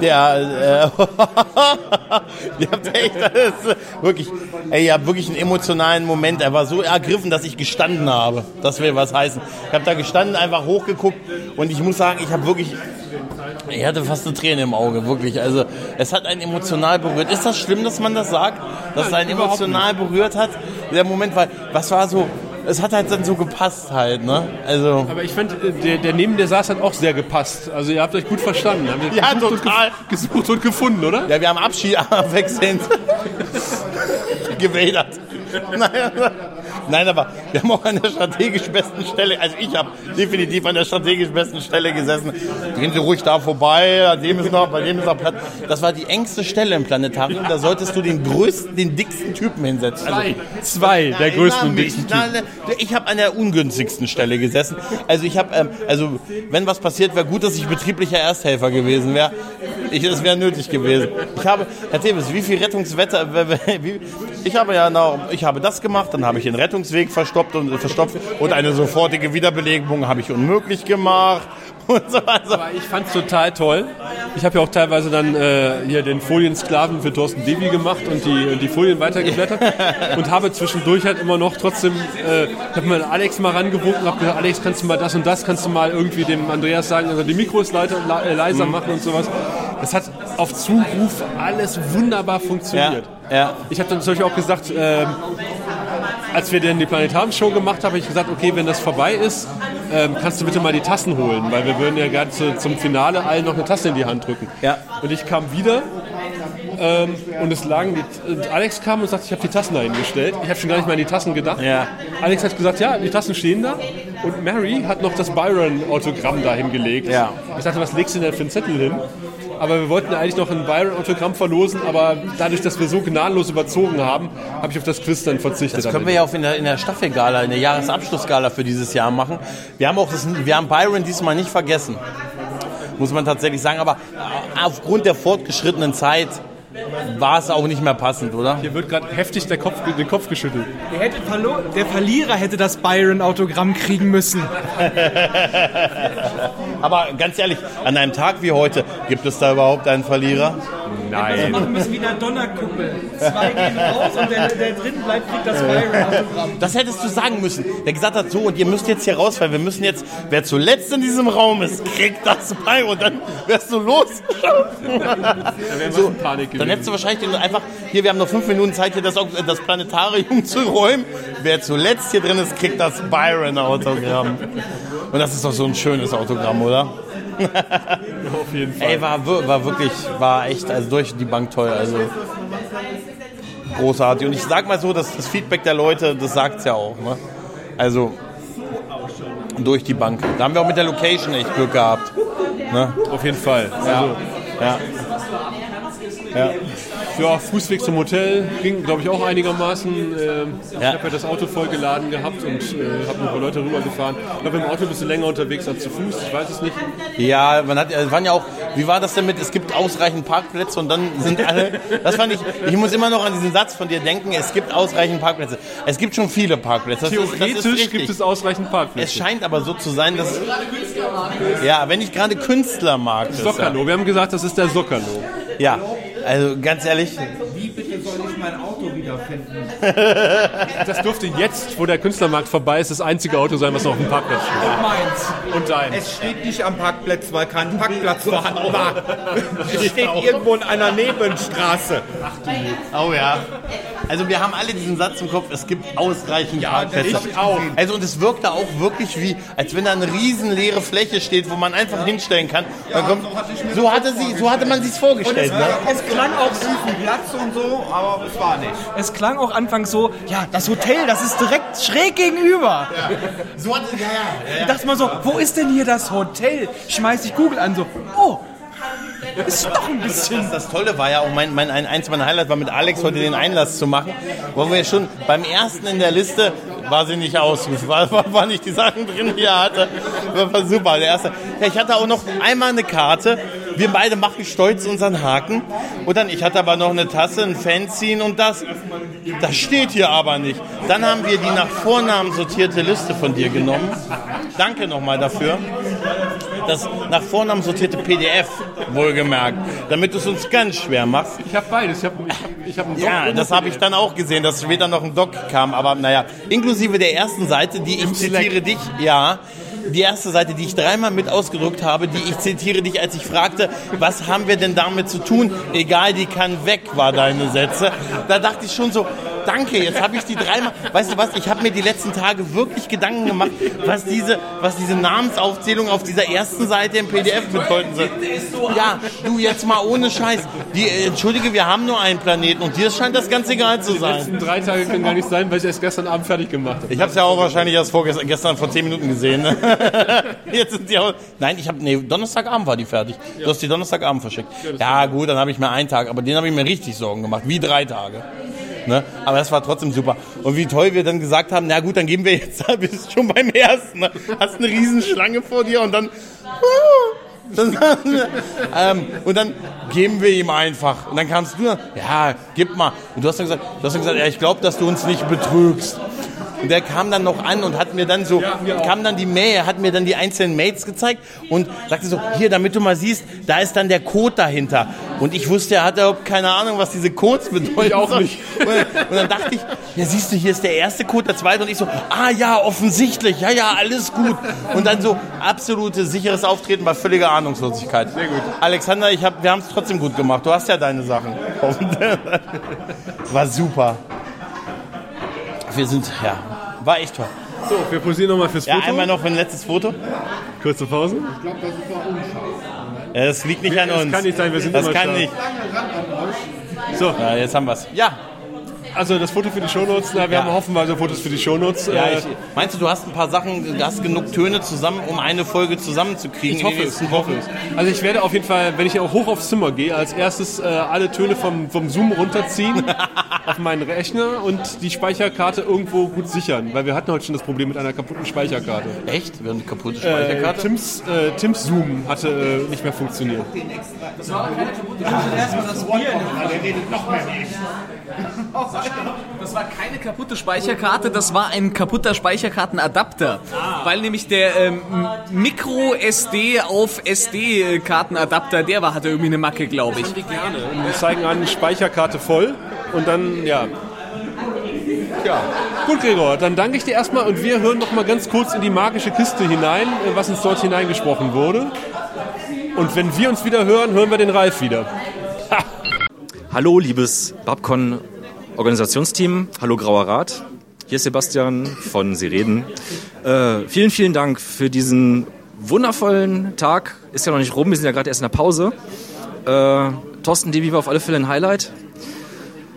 S7: der, äh, ihr habt echt, das wirklich, ey, ihr habt wirklich einen emotionalen Moment. Er war so ergriffen, dass ich gestanden habe. Das will was heißen. Ich habe da gestanden, einfach hochgeguckt und ich muss sagen, ich habe wirklich, ich hatte fast eine Träne im Auge, wirklich. Also es hat einen emotional berührt. Ist das schlimm, dass man das sagt? Dass es einen emotional berührt hat? Der Moment, weil, was war so, es hat halt dann so gepasst halt, ne? Also,
S2: Aber ich fand, äh, der, der neben der saß hat auch sehr gepasst. Also ihr habt euch gut verstanden. Habt ihr
S7: Ja,
S2: und
S7: total.
S2: gef- Gesucht und gefunden, oder?
S7: ja, wir haben Abschied abwechselnd gewädert. Nein, nein, aber wir haben auch an der strategisch besten Stelle, also ich habe definitiv an der strategisch besten Stelle gesessen. Gehen Sie ruhig da vorbei, an dem ist noch, bei dem ist noch Platz. Das war die engste Stelle im Planetarium, da solltest du den größten, den dicksten Typen hinsetzen. Also,
S2: Zwei. Der
S7: Nein,
S2: größten und dicksten Typen.
S7: Nein, nein, Ich habe an der ungünstigsten Stelle gesessen. Also ich habe, ähm, also wenn was passiert, wäre gut, dass ich betrieblicher Ersthelfer gewesen wäre. Ich, das wäre nötig gewesen. Ich habe, Herr Thebes, wie viel Rettungswetter, wie, ich habe ja noch, ich habe das gemacht, dann habe ich den Rettungsweg verstopft und verstopft und eine sofortige Wiederbelebung habe ich unmöglich gemacht und so weiter.
S2: Aber ich fand's total toll. Ich habe ja auch teilweise dann äh, hier den Foliensklaven für Thorsten Devi gemacht und die, die Folien weitergeblättert und habe zwischendurch halt immer noch trotzdem, äh, ich habe mal Alex mal rangewunken und habe gesagt, Alex, kannst du mal das und das, kannst du mal irgendwie dem Andreas sagen, also die Mikros leiter, le- äh, leiser machen und sowas. Das hat auf Zuruf alles wunderbar funktioniert.
S7: Ja, ja.
S2: Ich habe dann zum Beispiel auch gesagt, ähm, als wir dann die Planetarium-Show gemacht haben, habe ich gesagt, okay, wenn das vorbei ist, ähm, kannst du bitte mal die Tassen holen, weil wir würden ja gerade zu, zum Finale allen noch eine Tasse in die Hand drücken.
S7: Ja.
S2: Und ich kam wieder ähm, und es lagen die, und Alex kam und sagte, ich habe die Tassen da hingestellt. Ich habe schon gar nicht mehr an die Tassen gedacht.
S7: Ja.
S2: Alex hat gesagt, ja, die Tassen stehen da. Und Mary hat noch das Byron-Autogramm da hingelegt.
S7: Ja.
S2: Ich dachte, was legst du denn für einen Zettel hin? Aber wir wollten eigentlich noch ein Byron-Autogramm verlosen, aber dadurch, dass wir so gnadenlos überzogen haben, habe ich auf das Quiz dann verzichtet.
S7: Das können wir ja auch in der, in der Staffelgala, in der Jahresabschlussgala für dieses Jahr machen. Wir haben auch das, wir haben Byron diesmal nicht vergessen. Muss man tatsächlich sagen. Aber aufgrund der fortgeschrittenen Zeit war es auch nicht mehr passend, oder?
S2: Hier wird gerade heftig der Kopf, den Kopf geschüttelt.
S9: Der, hätte verlo- der Verlierer hätte das Byron-Autogramm kriegen müssen.
S7: Aber ganz ehrlich, an einem Tag wie heute, gibt es da überhaupt einen Verlierer?
S2: Nein.
S9: Machen müssen wie in der Donnerkuppel. Zwei gehen raus und der, der drin bleibt, kriegt das Byron-Autogramm.
S7: Das hättest du sagen müssen. Der gesagt hat, so, und ihr müsst jetzt hier raus, weil wir müssen jetzt, wer zuletzt in diesem Raum ist, kriegt das bei und dann wärst du los.
S2: So, Panik
S7: Dann hättest du wahrscheinlich einfach, hier, wir haben noch fünf Minuten Zeit, hier das, das Planetarium zu räumen. Wer zuletzt hier drin ist, kriegt das Byron-Autogramm. Und das ist doch so ein schönes Autogramm, oder?
S2: Auf jeden Fall.
S7: Ey, war, war wirklich, war echt, also durch die Bank toll, also großartig. Und ich sag mal so, dass das Feedback der Leute, das sagt's ja auch, ne? Also durch die Bank. Da haben wir auch mit der Location echt Glück gehabt. Ne?
S2: Auf jeden Fall. Also,
S7: Ja.
S2: ja, Fußweg zum Hotel ging, glaube ich, auch einigermaßen. Ähm, Ich
S7: Ja.
S2: habe ja das Auto voll geladen gehabt und äh, habe ein paar Leute rübergefahren. Ich glaube, im Auto bist du länger unterwegs als zu Fuß. Ich weiß es nicht.
S7: Ja, man hat, es waren ja auch, wie war das denn mit, es gibt ausreichend Parkplätze und dann sind alle, das fand ich, ich muss immer noch an diesen Satz von dir denken, es gibt ausreichend Parkplätze. Es gibt schon viele Parkplätze. Das ist, das ist
S2: Theoretisch
S7: richtig.
S2: gibt es ausreichend
S7: Es
S2: Parkplätze.
S7: scheint aber so zu sein, dass. Ja, wenn ich gerade Künstler mag. das
S2: Sockerlo. Wir haben gesagt, das ist der Sockerlo.
S7: Ja, also ganz ehrlich,
S8: Wie bitte soll ich mein Auto wiederfinden?
S2: Das durfte jetzt, wo der Künstlermarkt vorbei ist, das einzige Auto sein, was noch auf dem Parkplatz steht.
S8: Meins.
S2: Und dein.
S8: Es steht nicht am Parkplatz, weil kein Parkplatz vorhanden war. Es steht irgendwo in einer Nebenstraße.
S7: oh ja. Also wir haben alle diesen Satz im Kopf, es gibt ausreichend Parkplätze.
S8: ich auch.
S7: Also und es wirkte auch wirklich wie, als wenn da eine riesen leere Fläche steht, wo man einfach hinstellen kann. Dann kommt, so hatte sie, so hatte man sich's vorgestellt. Ne?
S8: Es klang auch süßen Platz und so, aber es war nicht.
S9: Es klang auch anfangs so, ja, das Hotel, das ist direkt schräg gegenüber.
S7: So hatte, ja, ja.
S9: Ich dachte mal so, wo ist denn hier das Hotel? Schmeiß ich Google an, so, oh, ist doch ein bisschen.
S7: Das Tolle war ja auch mein, mein ein, eins meiner Highlights war mit Alex heute den Einlass zu machen, wo wir schon beim ersten in der Liste war sie nicht aus, war, war, nicht die Sachen drin, die er hatte. War, war super. Der erste. Ja, ich hatte auch noch einmal eine Karte. Wir beide machen stolz unseren Haken. Und dann, ich hatte aber noch eine Tasse, ein Fanzine und das. Das steht hier aber nicht. Dann haben wir die nach Vornamen sortierte Liste von dir genommen. Danke nochmal dafür das nach Vornamen sortierte PDF, wohlgemerkt, damit du es uns ganz schwer machst.
S2: Ich habe beides. Ich habe ich hab, ich hab einen Doc
S7: Ja, das habe ich dann auch gesehen, dass später noch ein Doc kam, aber naja, inklusive der ersten Seite, die ich zitiere dich, ja, die erste Seite, die ich dreimal mit ausgedruckt habe, die ich zitiere dich, als ich fragte, was haben wir denn damit zu tun? Egal, die kann weg, war deine Sätze. Da dachte ich schon so, danke, jetzt habe ich die dreimal, weißt du was, ich habe mir die letzten Tage wirklich Gedanken gemacht, was diese, was diese Namensaufzählung auf dieser ersten Seite im PDF bedeuten soll. Ja, du jetzt mal ohne Scheiß. Die, äh, entschuldige, wir haben nur einen Planeten und dir scheint das ganz egal zu
S2: Die
S7: sein.
S2: letzten drei Tage können gar nicht sein, weil ich erst gestern Abend fertig gemacht habe.
S7: Ich habe es ja auch wahrscheinlich erst vorgestern, gestern vor 10 Minuten gesehen. Ne? Jetzt sind die auch, nein, ich habe nee, Donnerstagabend war die fertig. Du hast die Donnerstagabend verschickt. Ja, gut, dann habe ich mir einen Tag, aber den habe ich mir richtig Sorgen gemacht, wie drei Tage. Ne? Aber das war trotzdem super. Und wie toll wir dann gesagt haben, na gut, dann gehen wir jetzt, bist schon beim ersten. Ne? Hast eine Riesenschlange vor dir und dann, dann ähm, und dann geben wir ihm einfach. Und dann kamst du, ja, gib mal. Und du hast dann gesagt, du hast dann gesagt, ja, ich glaube, dass du uns nicht betrügst. Und der kam dann noch an und hat mir dann so, kam dann die Mail, hat mir dann die einzelnen Mails gezeigt und sagte so, hier, damit du mal siehst, da ist dann der Code dahinter. Und ich wusste, er hat überhaupt keine Ahnung, was diese Codes bedeuten. Ich
S2: auch nicht.
S7: Und, und dann dachte ich, ja siehst du, hier ist der erste Code, der zweite und ich so, ah ja, offensichtlich, ja, ja, alles gut. Und dann so absolute sicheres Auftreten bei völliger Ahnungslosigkeit. Sehr gut. Alexander, ich hab, wir haben es trotzdem gut gemacht. Du hast ja deine Sachen. War super. Wir sind, ja, war echt toll.
S2: So, wir posieren nochmal fürs
S7: Ja,
S2: Foto.
S7: einmal noch für ein letztes Foto.
S2: Kurze Pause.
S7: Ja, das liegt nicht an
S2: Das
S7: uns.
S2: kann nicht sein, wir sind
S7: Das
S2: immer
S7: kann
S2: scharf.
S7: nicht.
S2: So,
S7: Ja, jetzt haben wir's. Ja,
S2: also das Foto für die Shownotes. Na, wir
S7: Ja.
S2: haben hoffenweise Fotos für die Shownotes.
S7: ja
S2: Äh,
S7: ich, meinst du, du hast ein paar Sachen, du hast genug Töne zusammen, um eine Folge zusammenzukriegen?
S2: Ich hoffe es, ich hoffe es. Also ich werde auf jeden Fall, wenn ich auch hoch aufs Zimmer gehe, als erstes äh, alle Töne vom, vom Zoom runterziehen auf meinen Rechner und die Speicherkarte irgendwo gut sichern, weil wir hatten heute schon das Problem mit einer kaputten Speicherkarte.
S7: Echt? Wir haben eine kaputte
S2: Äh,
S7: Speicherkarte?
S2: Tims, äh, Tims Zoom hatte äh, nicht mehr funktioniert.
S3: Das war keine kaputte Speicherkarte, das war ein kaputter Speicherkartenadapter. Weil nämlich der ähm, Micro SD auf SD-Kartenadapter, der war, hatte irgendwie eine Macke, glaube ich.
S2: gerne. Und wir zeigen an, Speicherkarte voll und dann, ja. Ja. Gut, Gregor, dann danke ich dir erstmal und wir hören noch mal ganz kurz in die magische Kiste hinein, äh, was uns dort hineingesprochen wurde. Und wenn wir uns wieder hören, hören wir den Ralf wieder.
S10: Hallo, liebes Babcon Organisationsteam. Hallo, Grauer Rat. Hier ist Sebastian von Sie reden. Äh, vielen, vielen Dank für diesen wundervollen Tag. Ist ja noch nicht rum, wir sind ja gerade erst in der Pause. Äh, Thorsten Devi war auf alle Fälle ein Highlight.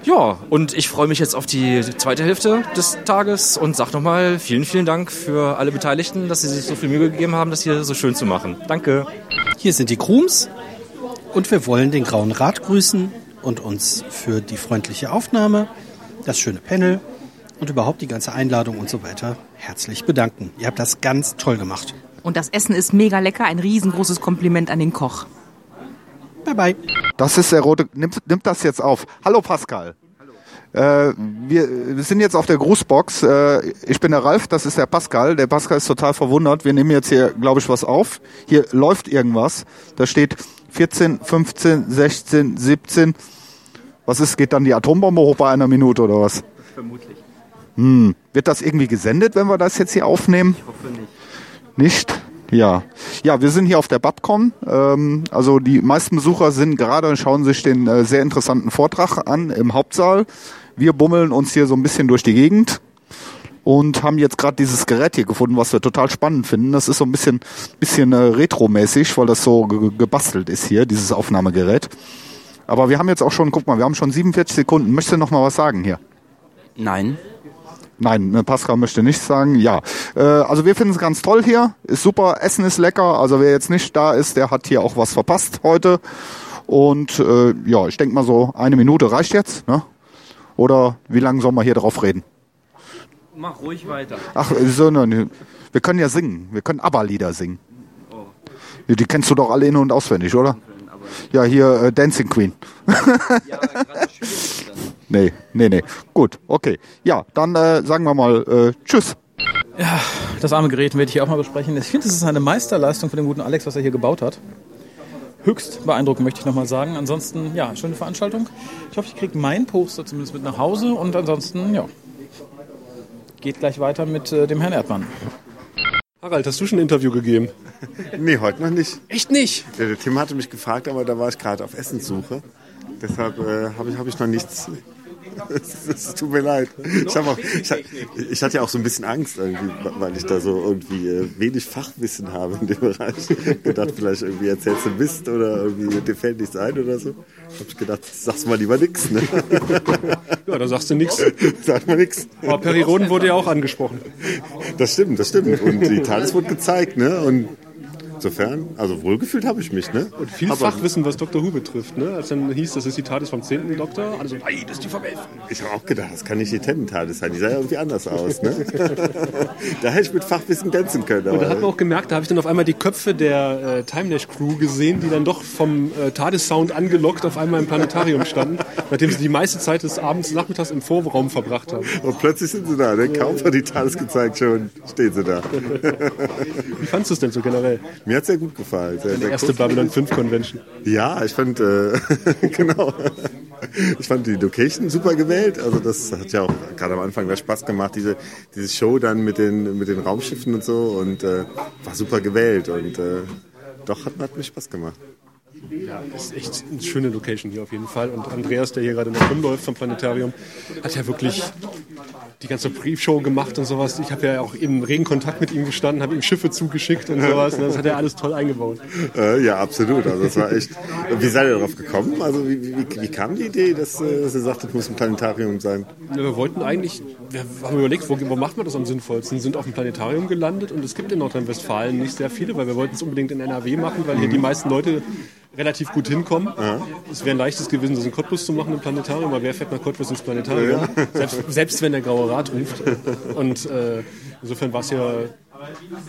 S10: Ja, und ich freue mich jetzt auf die zweite Hälfte des Tages und sag nochmal vielen, vielen Dank für alle Beteiligten, dass sie sich so viel Mühe gegeben haben, das hier so schön zu machen. Danke.
S11: Hier sind die Krums und wir wollen den Grauen Rat grüßen und uns für die freundliche Aufnahme, das schöne Panel und überhaupt die ganze Einladung und so weiter herzlich bedanken. Ihr habt das ganz toll gemacht.
S12: Und das Essen ist mega lecker. Ein riesengroßes Kompliment an den Koch.
S11: Bye bye.
S8: Das ist der rote. Nimmt, nimmt das jetzt auf. Hallo Pascal. Äh, wir, wir sind jetzt auf der Grußbox. Äh, ich bin der Ralf, das ist der Pascal. Der Pascal ist total verwundert. Wir nehmen jetzt hier, glaube ich, was auf. Hier läuft irgendwas. Da steht 14, 15, 16, 17. Was ist, geht dann die Atombombe hoch bei einer Minute oder was?
S10: Vermutlich.
S8: Hm. Wird das irgendwie gesendet, wenn wir das jetzt hier aufnehmen?
S10: Ich hoffe nicht.
S8: Nicht? Ja. Ja, wir sind hier auf der Babcon. Ähm, also die meisten Besucher sind gerade und schauen sich den äh, sehr interessanten Vortrag an im Hauptsaal. Wir bummeln uns hier so ein bisschen durch die Gegend und haben jetzt gerade dieses Gerät hier gefunden, was wir total spannend finden. Das ist so ein bisschen, bisschen äh, retromäßig, weil das so ge gebastelt ist hier, dieses Aufnahmegerät. Aber wir haben jetzt auch schon, guck mal, wir haben schon 47 Sekunden. Möchtest du noch mal was sagen hier?
S10: Nein.
S8: Nein, ne, Pascal möchte nichts sagen. Ja, äh, also wir finden es ganz toll hier. Ist super, Essen ist lecker. Also wer jetzt nicht da ist, der hat hier auch was verpasst heute. Und äh, ja, ich denke mal so eine Minute reicht jetzt. Ne? Oder wie lange sollen wir hier drauf reden?
S10: Mach ruhig weiter.
S8: Ach, so, ne, wir können ja singen. Wir können ABBA-Lieder singen. Die, die kennst du doch alle in- und auswendig, oder? Ja, hier äh, Dancing Queen. nee, nee, nee. Gut, okay. Ja, dann äh, sagen wir mal äh, Tschüss.
S5: Ja, das arme Gerät werde ich hier auch mal besprechen. Ich finde, es ist eine Meisterleistung von dem guten Alex, was er hier gebaut hat. Höchst beeindruckend, möchte ich nochmal sagen. Ansonsten, ja, schöne Veranstaltung. Ich hoffe, ich kriege meinen Poster zumindest mit nach Hause und ansonsten, ja, geht gleich weiter mit äh, dem Herrn Erdmann.
S2: Harald, hast du schon ein Interview gegeben?
S13: Nee, heute noch nicht.
S2: Echt nicht?
S13: Ja, der Tim hatte mich gefragt, aber da war ich gerade auf Essenssuche. Deshalb äh, habe ich, hab ich noch nichts. Es tut mir leid. Ich, auch, ich, ich hatte ja auch so ein bisschen Angst irgendwie, weil ich da so irgendwie äh, wenig Fachwissen habe in dem Bereich. gedacht, vielleicht irgendwie erzählst du Mist oder irgendwie dir fällt nichts ein oder so. Hab ich gedacht, sagst mal lieber nix. Ne?
S2: Ja, da sagst du nichts.
S13: Sag mal nix.
S2: Aber Periroden wurde ja auch angesprochen.
S13: Das stimmt, das stimmt. Und die Talis wurde gezeigt, ne? Und insofern, also wohlgefühlt habe ich mich, ne?
S2: Und viel
S13: Aber-
S2: Fachwissen, was Dr. Who betrifft. Ne? Als dann hieß, das ist die Tatis vom 10. Doktor, also nein, das ist die vom 11.
S13: Ich habe auch gedacht, das kann nicht die Tennentalis sein. Die sah ja irgendwie anders aus. Ne? da hätte ich mit Fachwissen glänzen können.
S2: Und da hat man auch gemerkt, da habe ich dann auf einmal die Köpfe der äh, Timelash Crew gesehen, die dann doch vom äh, TARDIS-Sound angelockt auf einmal im Planetarium standen, nachdem sie die meiste Zeit des Abends, nachmittags im Vorraum verbracht haben.
S13: Und plötzlich sind sie da. Ne? Kaum hat die Talis gezeigt, schon stehen sie da.
S2: Wie fandest du es denn so generell?
S13: Mir hat sehr gut gefallen. Sehr, sehr
S2: erste
S13: kurz.
S2: Babylon 5 Convention.
S13: Ja, ich fand, äh, genau. Ich fand die Location super gewählt. Also das hat ja auch gerade am Anfang sehr Spaß gemacht, diese, diese Show dann mit den, mit den Raumschiffen und so. Und äh, war super gewählt. Und äh, doch, hat, hat mir Spaß gemacht.
S2: Ja, das ist echt eine schöne Location hier auf jeden Fall. Und Andreas, der hier gerade noch rumläuft vom Planetarium, hat ja wirklich die ganze Pre-Show gemacht und sowas. Ich habe ja auch in regen Kontakt mit ihm gestanden, habe ihm Schiffe zugeschickt und sowas. Das hat er alles toll eingebaut.
S13: Äh, ja, absolut. Also das war echt. Wie seid ihr darauf gekommen? Also wie, wie, wie kam die Idee, dass, äh, dass ihr sagt, das muss ein Planetarium sein?
S2: Ja, Wir wollten eigentlich, wir haben überlegt, wo, wo macht man das am sinnvollsten? Sind auf dem Planetarium gelandet und es gibt in Nordrhein-Westfalen nicht sehr viele, weil wir wollten es unbedingt in NRW machen, weil hier die meisten Leute relativ gut hinkommen. Es wäre ein leichtes gewesen, das in Cottbus zu machen im Planetarium, aber wer fährt nach Cottbus ins Planetarium?
S13: Ja.
S2: Selbst, selbst wenn der Graue Rat ruft. Und äh, insofern war es ja,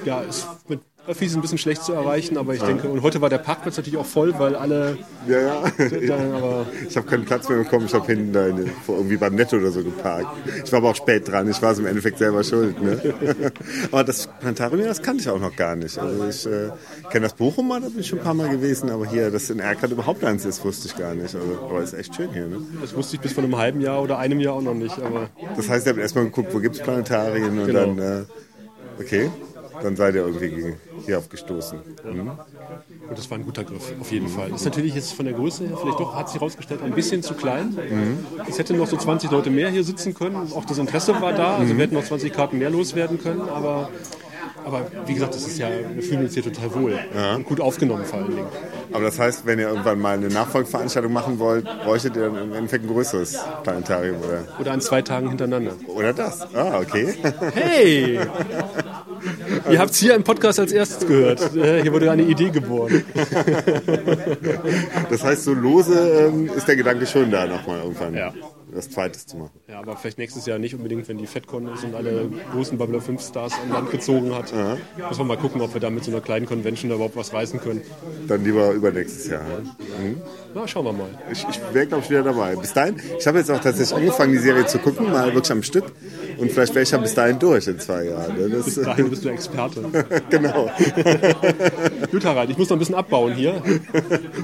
S2: ja, es mit Öffis ein bisschen schlecht zu erreichen, aber ich
S13: Ja.
S2: denke, und heute war der Parkplatz natürlich auch voll, weil alle.
S13: Ja, ja.
S2: Dann,
S13: Ich habe keinen Platz mehr bekommen. Ich habe hinten da in, irgendwie beim Netto oder so geparkt. Ich war aber auch spät dran. Ich war es im Endeffekt selber schuld. Ne? aber das Planetarium, das kannte ich auch noch gar nicht. Also ich äh, kenne das Bochum mal, da bin ich schon ein paar Mal gewesen. Aber hier, dass in Erkrath überhaupt eins ist, wusste ich gar nicht. Also, aber ist echt schön hier. Ne?
S2: das wusste ich bis vor einem halben Jahr oder einem Jahr auch noch nicht. Aber
S13: Das heißt, ihr habt erstmal geguckt, wo gibt es Planetarien und
S2: Genau.
S13: dann, äh, okay, dann seid ihr irgendwie hier aufgestoßen. Mhm.
S2: Und das war ein guter Griff, auf jeden Fall. Ist natürlich jetzt von der Größe her vielleicht doch, hat sich herausgestellt, ein bisschen zu klein.
S13: Mhm.
S2: Es hätte noch so 20 Leute mehr hier sitzen können. Auch das Interesse war da. Also
S13: Mhm.
S2: wir hätten noch 20 Karten mehr loswerden können. Aber, aber wie gesagt, das ist ja, wir fühlen uns hier total wohl. Und gut aufgenommen vor allen Dingen.
S13: Aber das heißt, wenn ihr irgendwann mal eine Nachfolgeveranstaltung machen wollt, bräuchtet ihr dann im Endeffekt ein größeres Planetarium, oder?
S2: Oder an zwei Tagen hintereinander.
S13: Oder das? Ah, okay.
S2: Hey! Ihr habt es hier im Podcast als erstes gehört. Hier wurde eine Idee geboren.
S13: Das heißt, so lose ähm, ist der Gedanke schon da, nochmal irgendwann was Zweites zu machen.
S2: Ja, aber vielleicht nächstes Jahr nicht unbedingt, wenn die FedCon ist und alle großen Babylon 5 Stars an Land gezogen hat. Müssen wir mal gucken, ob wir da mit so einer kleinen Convention da überhaupt was reißen können.
S13: Dann lieber übernächstes Jahr. Mhm.
S2: Na, schauen wir mal.
S13: Ich, ich wäre, glaube ich, wieder dabei. Bis dahin, ich habe jetzt auch tatsächlich angefangen, die Serie zu gucken, mal wirklich am Stück. Und vielleicht wäre ich ja bis dahin durch in zwei Jahren. ne? Das,
S2: Bis dahin bist du Experte.
S13: genau.
S2: Gut, Harald, ich muss noch ein bisschen abbauen hier.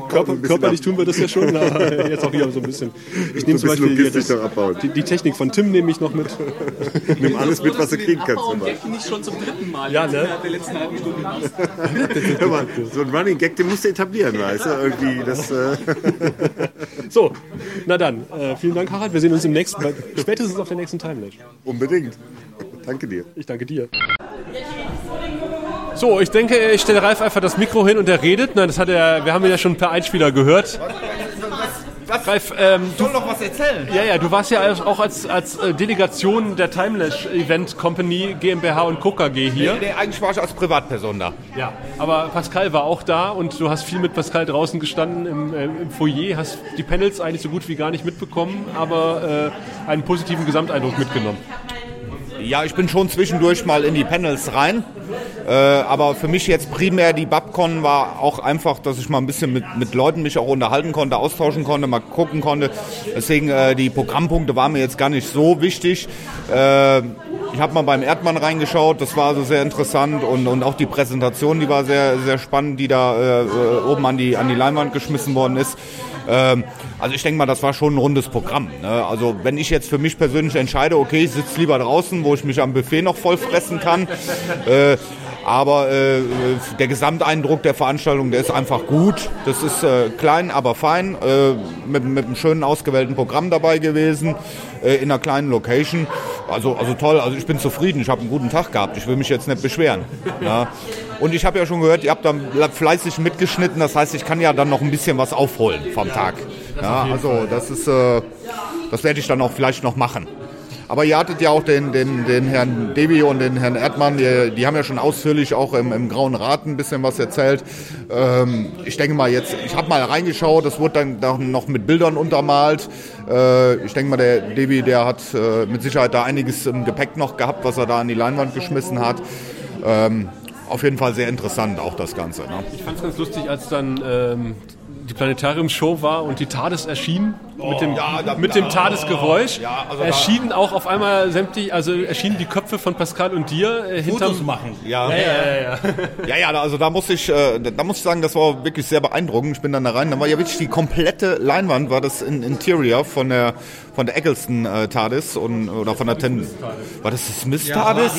S2: Körper, körperlich tun wir das ja schon, aber jetzt auch hier so ein bisschen. Ich nehme
S13: So
S2: zum
S13: bisschen
S2: Beispiel das,
S13: noch abbauen.
S2: die, die Technik von Tim nehme ich noch mit.
S13: Nimm alles mit, was du kriegen kannst.
S3: Und nicht schon zum dritten Mal
S2: Ja, ne?
S3: der letzten halben Stunde.
S13: Hör mal, so ein Running Gag, den musst du etablieren, weißt du? Irgendwie, das, äh
S2: So, na dann, äh, vielen Dank, Harald. Wir sehen uns im nächsten, spätestens auf der nächsten Timeless.
S13: Unbedingt. Danke dir.
S2: Ich danke dir. So, ich denke, ich stelle Ralf einfach das Mikro hin und er redet. Nein, das hat er, wir haben ihn ja schon per Einspieler gehört. Ralf, ähm, du,
S8: noch was erzählen.
S2: ja, ja, du warst ja auch als, als äh, Delegation der Timeless Event Company GmbH und Co. KG hier.
S8: Nee, eigentlich war ich als Privatperson da.
S2: Ja, aber Pascal war auch da und du hast viel mit Pascal draußen gestanden im, äh, im Foyer, hast die Panels eigentlich so gut wie gar nicht mitbekommen, aber äh, einen positiven Gesamteindruck mitgenommen.
S8: Ja, ich bin schon zwischendurch mal in die Panels rein. Äh, aber für mich jetzt primär die Babcon war auch einfach, dass ich mal ein bisschen mit, mit Leuten mich auch unterhalten konnte, austauschen konnte, mal gucken konnte. Deswegen äh, die Programmpunkte waren mir jetzt gar nicht so wichtig. Äh, ich habe mal beim Erdmann reingeschaut, das war also sehr interessant und, und auch die Präsentation, die war sehr, sehr spannend, die da äh, äh, oben an die, an die Leinwand geschmissen worden ist. Ähm, also ich denke mal, das war schon ein rundes Programm. Ne? Also wenn ich jetzt für mich persönlich entscheide, okay, ich sitze lieber draußen, wo ich mich am Buffet noch voll fressen kann. Äh, aber äh, der Gesamteindruck der Veranstaltung, der ist einfach gut. Das ist äh, klein, aber fein. Äh, mit, mit einem schönen ausgewählten Programm dabei gewesen. Äh, in einer kleinen Location. Also, also toll, also ich bin zufrieden. Ich habe einen guten Tag gehabt. Ich will mich jetzt nicht beschweren. Ja. Und ich habe ja schon gehört, ihr habt da fleißig mitgeschnitten. Das heißt, ich kann ja dann noch ein bisschen was aufholen vom Tag. Ja, also das ist, äh, das werde ich dann auch vielleicht noch machen. Aber ihr hattet ja auch den, den, den Herrn Devi und den Herrn Erdmann, die, die haben ja schon ausführlich auch im, im Grauen Rat ein bisschen was erzählt. Ähm, ich denke mal jetzt, ich habe mal reingeschaut, das wurde dann dann noch mit Bildern untermalt. Äh, ich denke mal, der Devi, der hat äh, mit Sicherheit da einiges im Gepäck noch gehabt, was er da an die Leinwand geschmissen hat. Ähm, auf jeden Fall sehr interessant auch das Ganze. Ne?
S2: Ich fand es ganz lustig, als dann ähm, die Planetarium-Show war und die TARDIS erschien mit dem,
S8: ja, da-
S2: mit dem
S8: da-
S2: TARDIS-Geräusch.
S8: ja, also da-
S2: erschienen auch auf einmal sämtlich, also erschienen die Köpfe von Pascal und dir äh, hinterm...
S8: Fotos machen. Ja,
S2: Ja, ja, ja, ja.
S8: Ja, ja, also da muss ich, äh, da muss ich sagen, das war wirklich sehr beeindruckend. Ich bin dann da rein, da war ja wirklich die komplette Leinwand, war das in Interior von der von der Eccleston äh, TARDIS und oder von der Ten, war das die Smith TARDIS?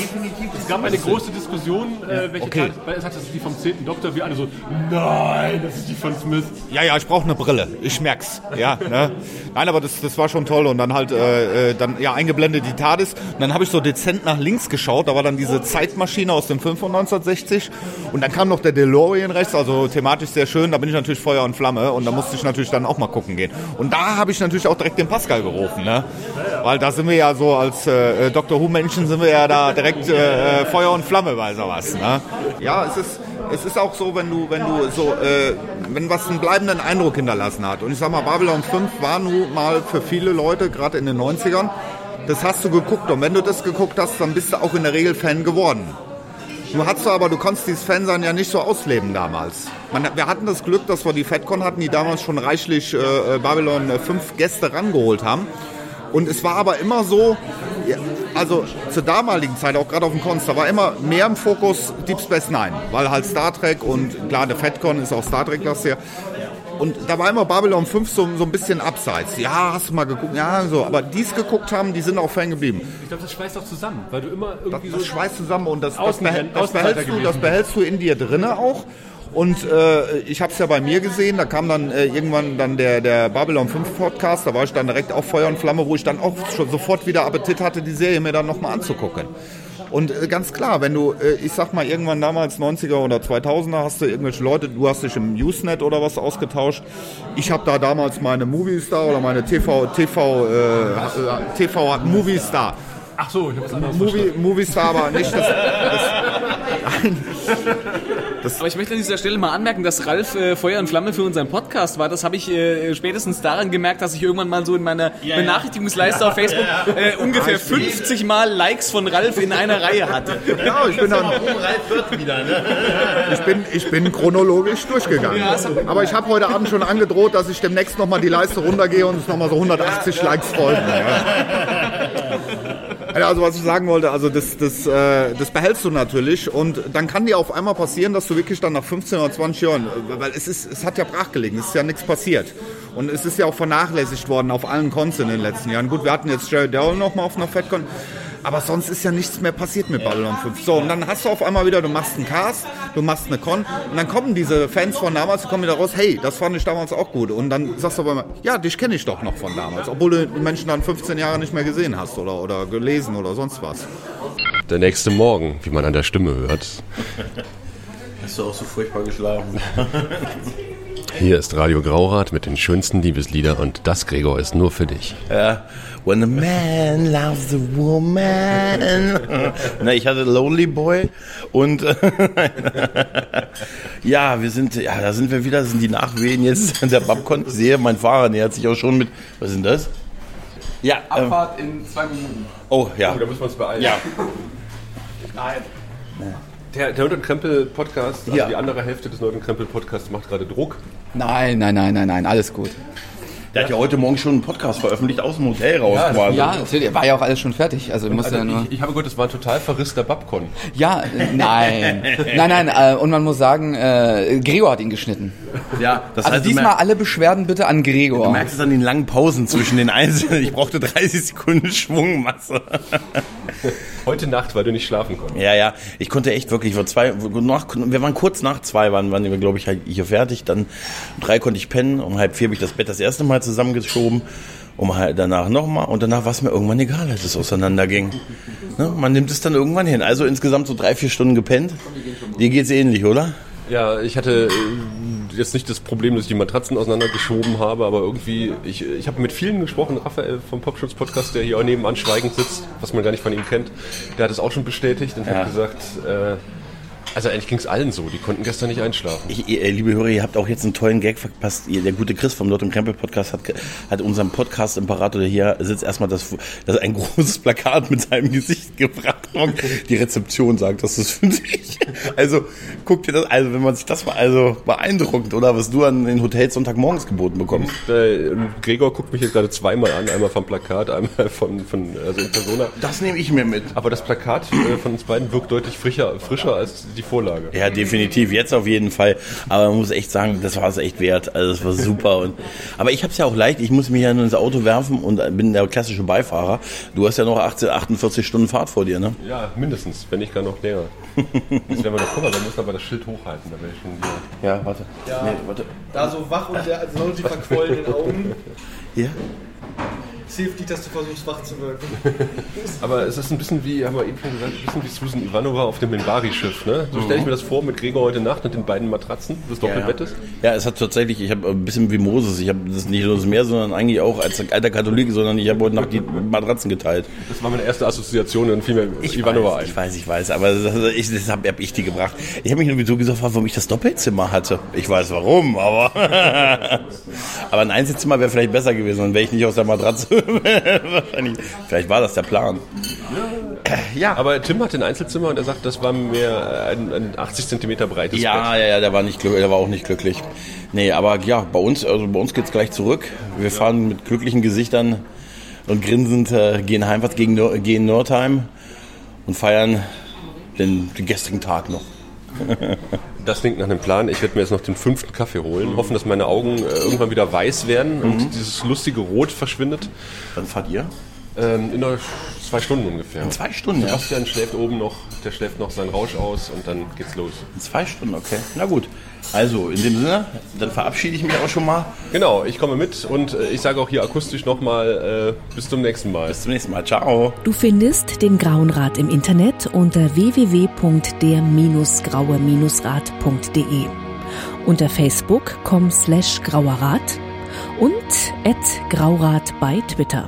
S2: Es gab eine große Diskussion, äh, welche
S8: Okay.
S2: TARDIS, weil es hat das ist die vom 10. Doktor, wir alle so, nein, das ist die von Smith.
S8: Ja, ja, ich brauche eine Brille. Ich merk's. Ja, ne? Nein, aber das, das war schon toll und dann halt äh, äh, dann ja eingeblendet die TARDIS und dann habe ich so dezent nach links geschaut. Da war dann diese Zeitmaschine aus dem Film von 1960 und dann kam noch der DeLorean rechts, also thematisch sehr schön. Da bin ich natürlich Feuer und Flamme und da musste ich natürlich dann auch mal gucken gehen. Und da habe ich natürlich auch direkt den Pascal gerufen, ne? Weil da sind wir ja so als äh, Dr. Who Menschen sind wir ja da direkt äh, äh, Feuer und Flamme bei sowas, ne? Ja, es ist es ist auch so, wenn du, wenn du so, äh, wenn was einen bleibenden Eindruck hinterlassen hat. Und ich sag mal, Babylon 5 war nun mal für viele Leute, gerade in den 90ern, das hast du geguckt. Und wenn du das geguckt hast, dann bist du auch in der Regel Fan geworden. Du hast aber, du konntest dieses Fansein ja nicht so ausleben damals. Man, wir hatten das Glück, dass wir die FedCon hatten, die damals schon reichlich äh, Babylon 5 Gäste rangeholt haben. Und es war aber immer so, also zur damaligen Zeit, auch gerade auf dem Cons, da war immer mehr im Fokus Deep Space Nine, weil halt Star Trek und klar, der FedCon ist auch Star Trek lastig. Und da war immer Babylon 5 so, so ein bisschen abseits. Ja, hast du mal geguckt? Ja, so. Aber die es geguckt haben, die sind auch Fan geblieben.
S2: Ich glaube, das schweißt doch zusammen, weil du immer irgendwie
S8: Das
S2: so.
S8: schweißt zusammen und das, das, behält, das, behältst du, das behältst du in dir drinne auch. Und äh, ich habe es ja bei mir gesehen, da kam dann äh, irgendwann dann der, der Babylon 5 Podcast, da war ich dann direkt auf Feuer und Flamme, wo ich dann auch schon sofort wieder Appetit hatte, die Serie mir dann nochmal anzugucken. Und äh, ganz klar, wenn du, äh, ich sag mal, irgendwann damals 90er oder 2000er hast du irgendwelche Leute, du hast dich im Usenet oder was ausgetauscht. Ich habe da damals meine Moviestar oder meine TV, TV, äh, TV Moviestar.
S2: Ach so, ich habe was anderes
S8: Movie, Moviestar, aber nicht das,
S3: Aber ich möchte an dieser Stelle mal anmerken, dass Ralf äh, Feuer und Flamme für unseren Podcast war. Das habe ich äh, spätestens daran gemerkt, dass ich irgendwann mal so in meiner
S7: Ja, ja.
S3: Benachrichtigungsleiste auf Facebook äh, ungefähr
S7: Ah, ich sehe.
S3: 50 Mal Likes von Ralf in einer Reihe hatte.
S8: Ja, ich bin dann,
S7: Ralf wird wieder, ne?
S8: ich bin, ich bin chronologisch durchgegangen.
S3: Ja,
S8: Aber ich habe heute Abend schon angedroht, dass ich demnächst nochmal die Leiste runtergehe und es nochmal so 180 Likes folgen. Ja. Also was ich sagen wollte, also das, das, äh, das behältst du natürlich und dann kann dir auf einmal passieren, dass du wirklich dann nach 15 oder 20 Jahren, äh, weil es ist, es hat ja brach gelegen, es ist ja nichts passiert. Und es ist ja auch vernachlässigt worden auf allen Cons in den letzten Jahren. Gut, wir hatten jetzt Jerry Darrell noch mal auf einer FedCon, aber sonst ist ja nichts mehr passiert mit Babylon 5. So, und dann hast du auf einmal wieder, du machst einen Cast, du machst eine Con und dann kommen diese Fans von damals, die kommen wieder raus, hey, das fand ich damals auch gut. Und dann sagst du aber immer, ja, dich kenne ich doch noch von damals, obwohl du die Menschen dann 15 Jahre nicht mehr gesehen hast oder, oder gelesen oder sonst was.
S2: Der nächste Morgen, wie man an der Stimme hört.
S7: Hast du auch so furchtbar geschlafen?
S2: Hier ist Radio Graurat mit den schönsten Liebeslieder und das, Gregor, ist nur für dich.
S7: Ja. When a man loves a woman. Na, ich hatte Lonely Boy und ja, wir sind, ja, da sind wir wieder, das sind die Nachwehen jetzt an der Babcon. Ich sehe, mein Fahrer nähert sich auch schon mit, was ist denn das? Ja, ähm,
S2: Abfahrt in zwei Minuten.
S7: oh ja.
S2: Oh, da müssen wir uns beeilen.
S7: Ja.
S2: Nein. Der, der Nerd und Krempel Podcast, also
S14: Ja.
S2: die andere Hälfte des Nerd und Krempel Podcasts macht gerade Druck.
S14: Nein, nein, nein, nein, nein, alles gut.
S7: Der hat ja heute Morgen schon einen Podcast veröffentlicht aus dem Hotel raus
S2: Ja,
S7: quasi.
S14: Ja, natürlich, war ja auch alles schon fertig. Also
S2: Also
S14: ja nur.
S2: ich, ich habe gehört, das war ein total verrisster Babcon.
S14: Ja, nein. Nein, nein, äh, und man muss sagen, äh, Gregor hat ihn geschnitten.
S7: Ja, das
S14: also
S7: heißt,
S14: diesmal alle Beschwerden bitte an Gregor.
S7: Du merkst es an den langen Pausen zwischen den Einzelnen. Ich brauchte 30 Sekunden Schwungmasse.
S2: Heute Nacht, weil du nicht schlafen konntest.
S7: Ja, ja, ich konnte echt wirklich, vor zwei, nach, wir waren kurz nach zwei, waren, waren wir, glaube ich, halt hier fertig. Dann um drei konnte ich pennen, um halb vier habe ich das Bett das erste Mal zusammengeschoben, um halt danach nochmal und danach war es mir irgendwann egal, als es auseinanderging. Ne? Man nimmt es dann irgendwann hin. Also insgesamt so drei, vier Stunden gepennt. Dir geht's ähnlich, oder?
S2: Ja, ich hatte äh, jetzt nicht das Problem, dass ich die Matratzen auseinandergeschoben habe, aber irgendwie, ich, ich habe mit vielen gesprochen, Raphael vom Popschutz-Podcast, der hier auch nebenan schweigend sitzt, was man gar nicht von ihm kennt, der hat es auch schon bestätigt und
S7: Ja.
S2: hat gesagt, äh, also eigentlich ging es allen so, die konnten gestern nicht einschlafen.
S7: Ich, ihr, liebe Hörer, ihr habt auch jetzt einen tollen Gag verpasst. Ihr, der gute Chris vom Lord und Krempel Podcast hat, hat unserem Podcast Imperator, der hier sitzt, erstmal das, das ein großes Plakat mit seinem Gesicht gebracht. Und die Rezeption sagt, das ist für dich. Also, guck dir das, also wenn man sich das mal, also beeindruckend, oder? Was du an den Hotels Sonntagmorgens geboten bekommst.
S2: Äh, Gregor guckt mich jetzt gerade zweimal an, einmal vom Plakat, einmal von, von also in Persona.
S7: Das nehme ich mir mit.
S2: Aber das Plakat äh, von uns beiden wirkt deutlich frischer, frischer als die Vorlage.
S7: Ja, definitiv. Jetzt auf jeden Fall. Aber man muss echt sagen, das war es echt wert. Also das war super. Und, aber ich habe es ja auch leicht. Ich muss mich ja nur ins Auto werfen und bin der klassische Beifahrer. Du hast ja noch 18, 48 Stunden Fahrt vor dir, ne?
S2: Ja, mindestens, wenn nicht gar noch länger. Jetzt werden wir noch, guck mal, wir müssen aber das Schild hochhalten, da wäre ich schon hier.
S7: Ja, warte.
S5: Ja.
S7: Nee, warte.
S5: Da so wach und der, also die verquollenen Augen.
S7: Ja?
S5: Es hilft nicht, dass du versuchst, wach zu wirken.
S2: Aber es ist ein bisschen wie, haben wir eben schon gesagt, ein bisschen wie Susan Ivanova auf dem Minbari-Schiff. Ne? So stelle ich mir das vor mit Gregor heute Nacht und den beiden Matratzen, das Doppelbett ist.
S7: Ja, es hat tatsächlich, ich habe ein bisschen wie Moses, ich habe das nicht nur das Meer, sondern eigentlich auch als alter Katholik, sondern ich habe heute Nacht die Matratzen geteilt.
S2: Das war meine erste Assoziation und fiel mir Ivanova ein.
S7: Ich weiß, ich weiß, aber das, das, ich, das habe hab ich die gebracht. Ich habe mich nur so gesagt, warum ich das Doppelzimmer hatte. Ich weiß warum, aber aber ein Einzelzimmer wäre vielleicht besser gewesen, dann wäre ich nicht aus der Matratze. Wahrscheinlich. Vielleicht war das der Plan.
S2: Ja. Aber Tim hat ein Einzelzimmer und er sagt, das war mir ein, ein 80 Zentimeter breites
S7: Ja,
S2: Bett.
S7: ja, ja, der war nicht glücklich, der war auch nicht glücklich. Nee, aber ja, bei uns, also bei uns geht's gleich zurück. Wir fahren mit glücklichen Gesichtern und grinsend äh, gehen heimwärts gegen Nor gehen Nordheim und feiern den, den gestrigen Tag noch.
S2: Das klingt nach einem Plan. Ich werde mir jetzt noch den fünften Kaffee holen. Hoffen, dass meine Augen äh, irgendwann wieder weiß werden und
S7: Mhm.
S2: dieses lustige Rot verschwindet.
S7: Wann fahrt ihr?
S2: Ähm, in einer zwei Stunden ungefähr.
S7: In zwei Stunden, ja.
S2: Sebastian schläft oben noch, der schläft noch seinen Rausch aus und dann geht's los.
S7: In zwei Stunden, okay. Na gut. Also, in dem Sinne, dann verabschiede ich mich auch schon mal.
S2: Genau, ich komme mit und äh, ich sage auch hier akustisch nochmal äh, bis zum nächsten Mal. Bis
S7: zum nächsten Mal. Ciao.
S15: Du findest den Grauen Rat im Internet unter www.der-graue-rat.de, unter facebook.com slash grauerrat und at graurat bei Twitter.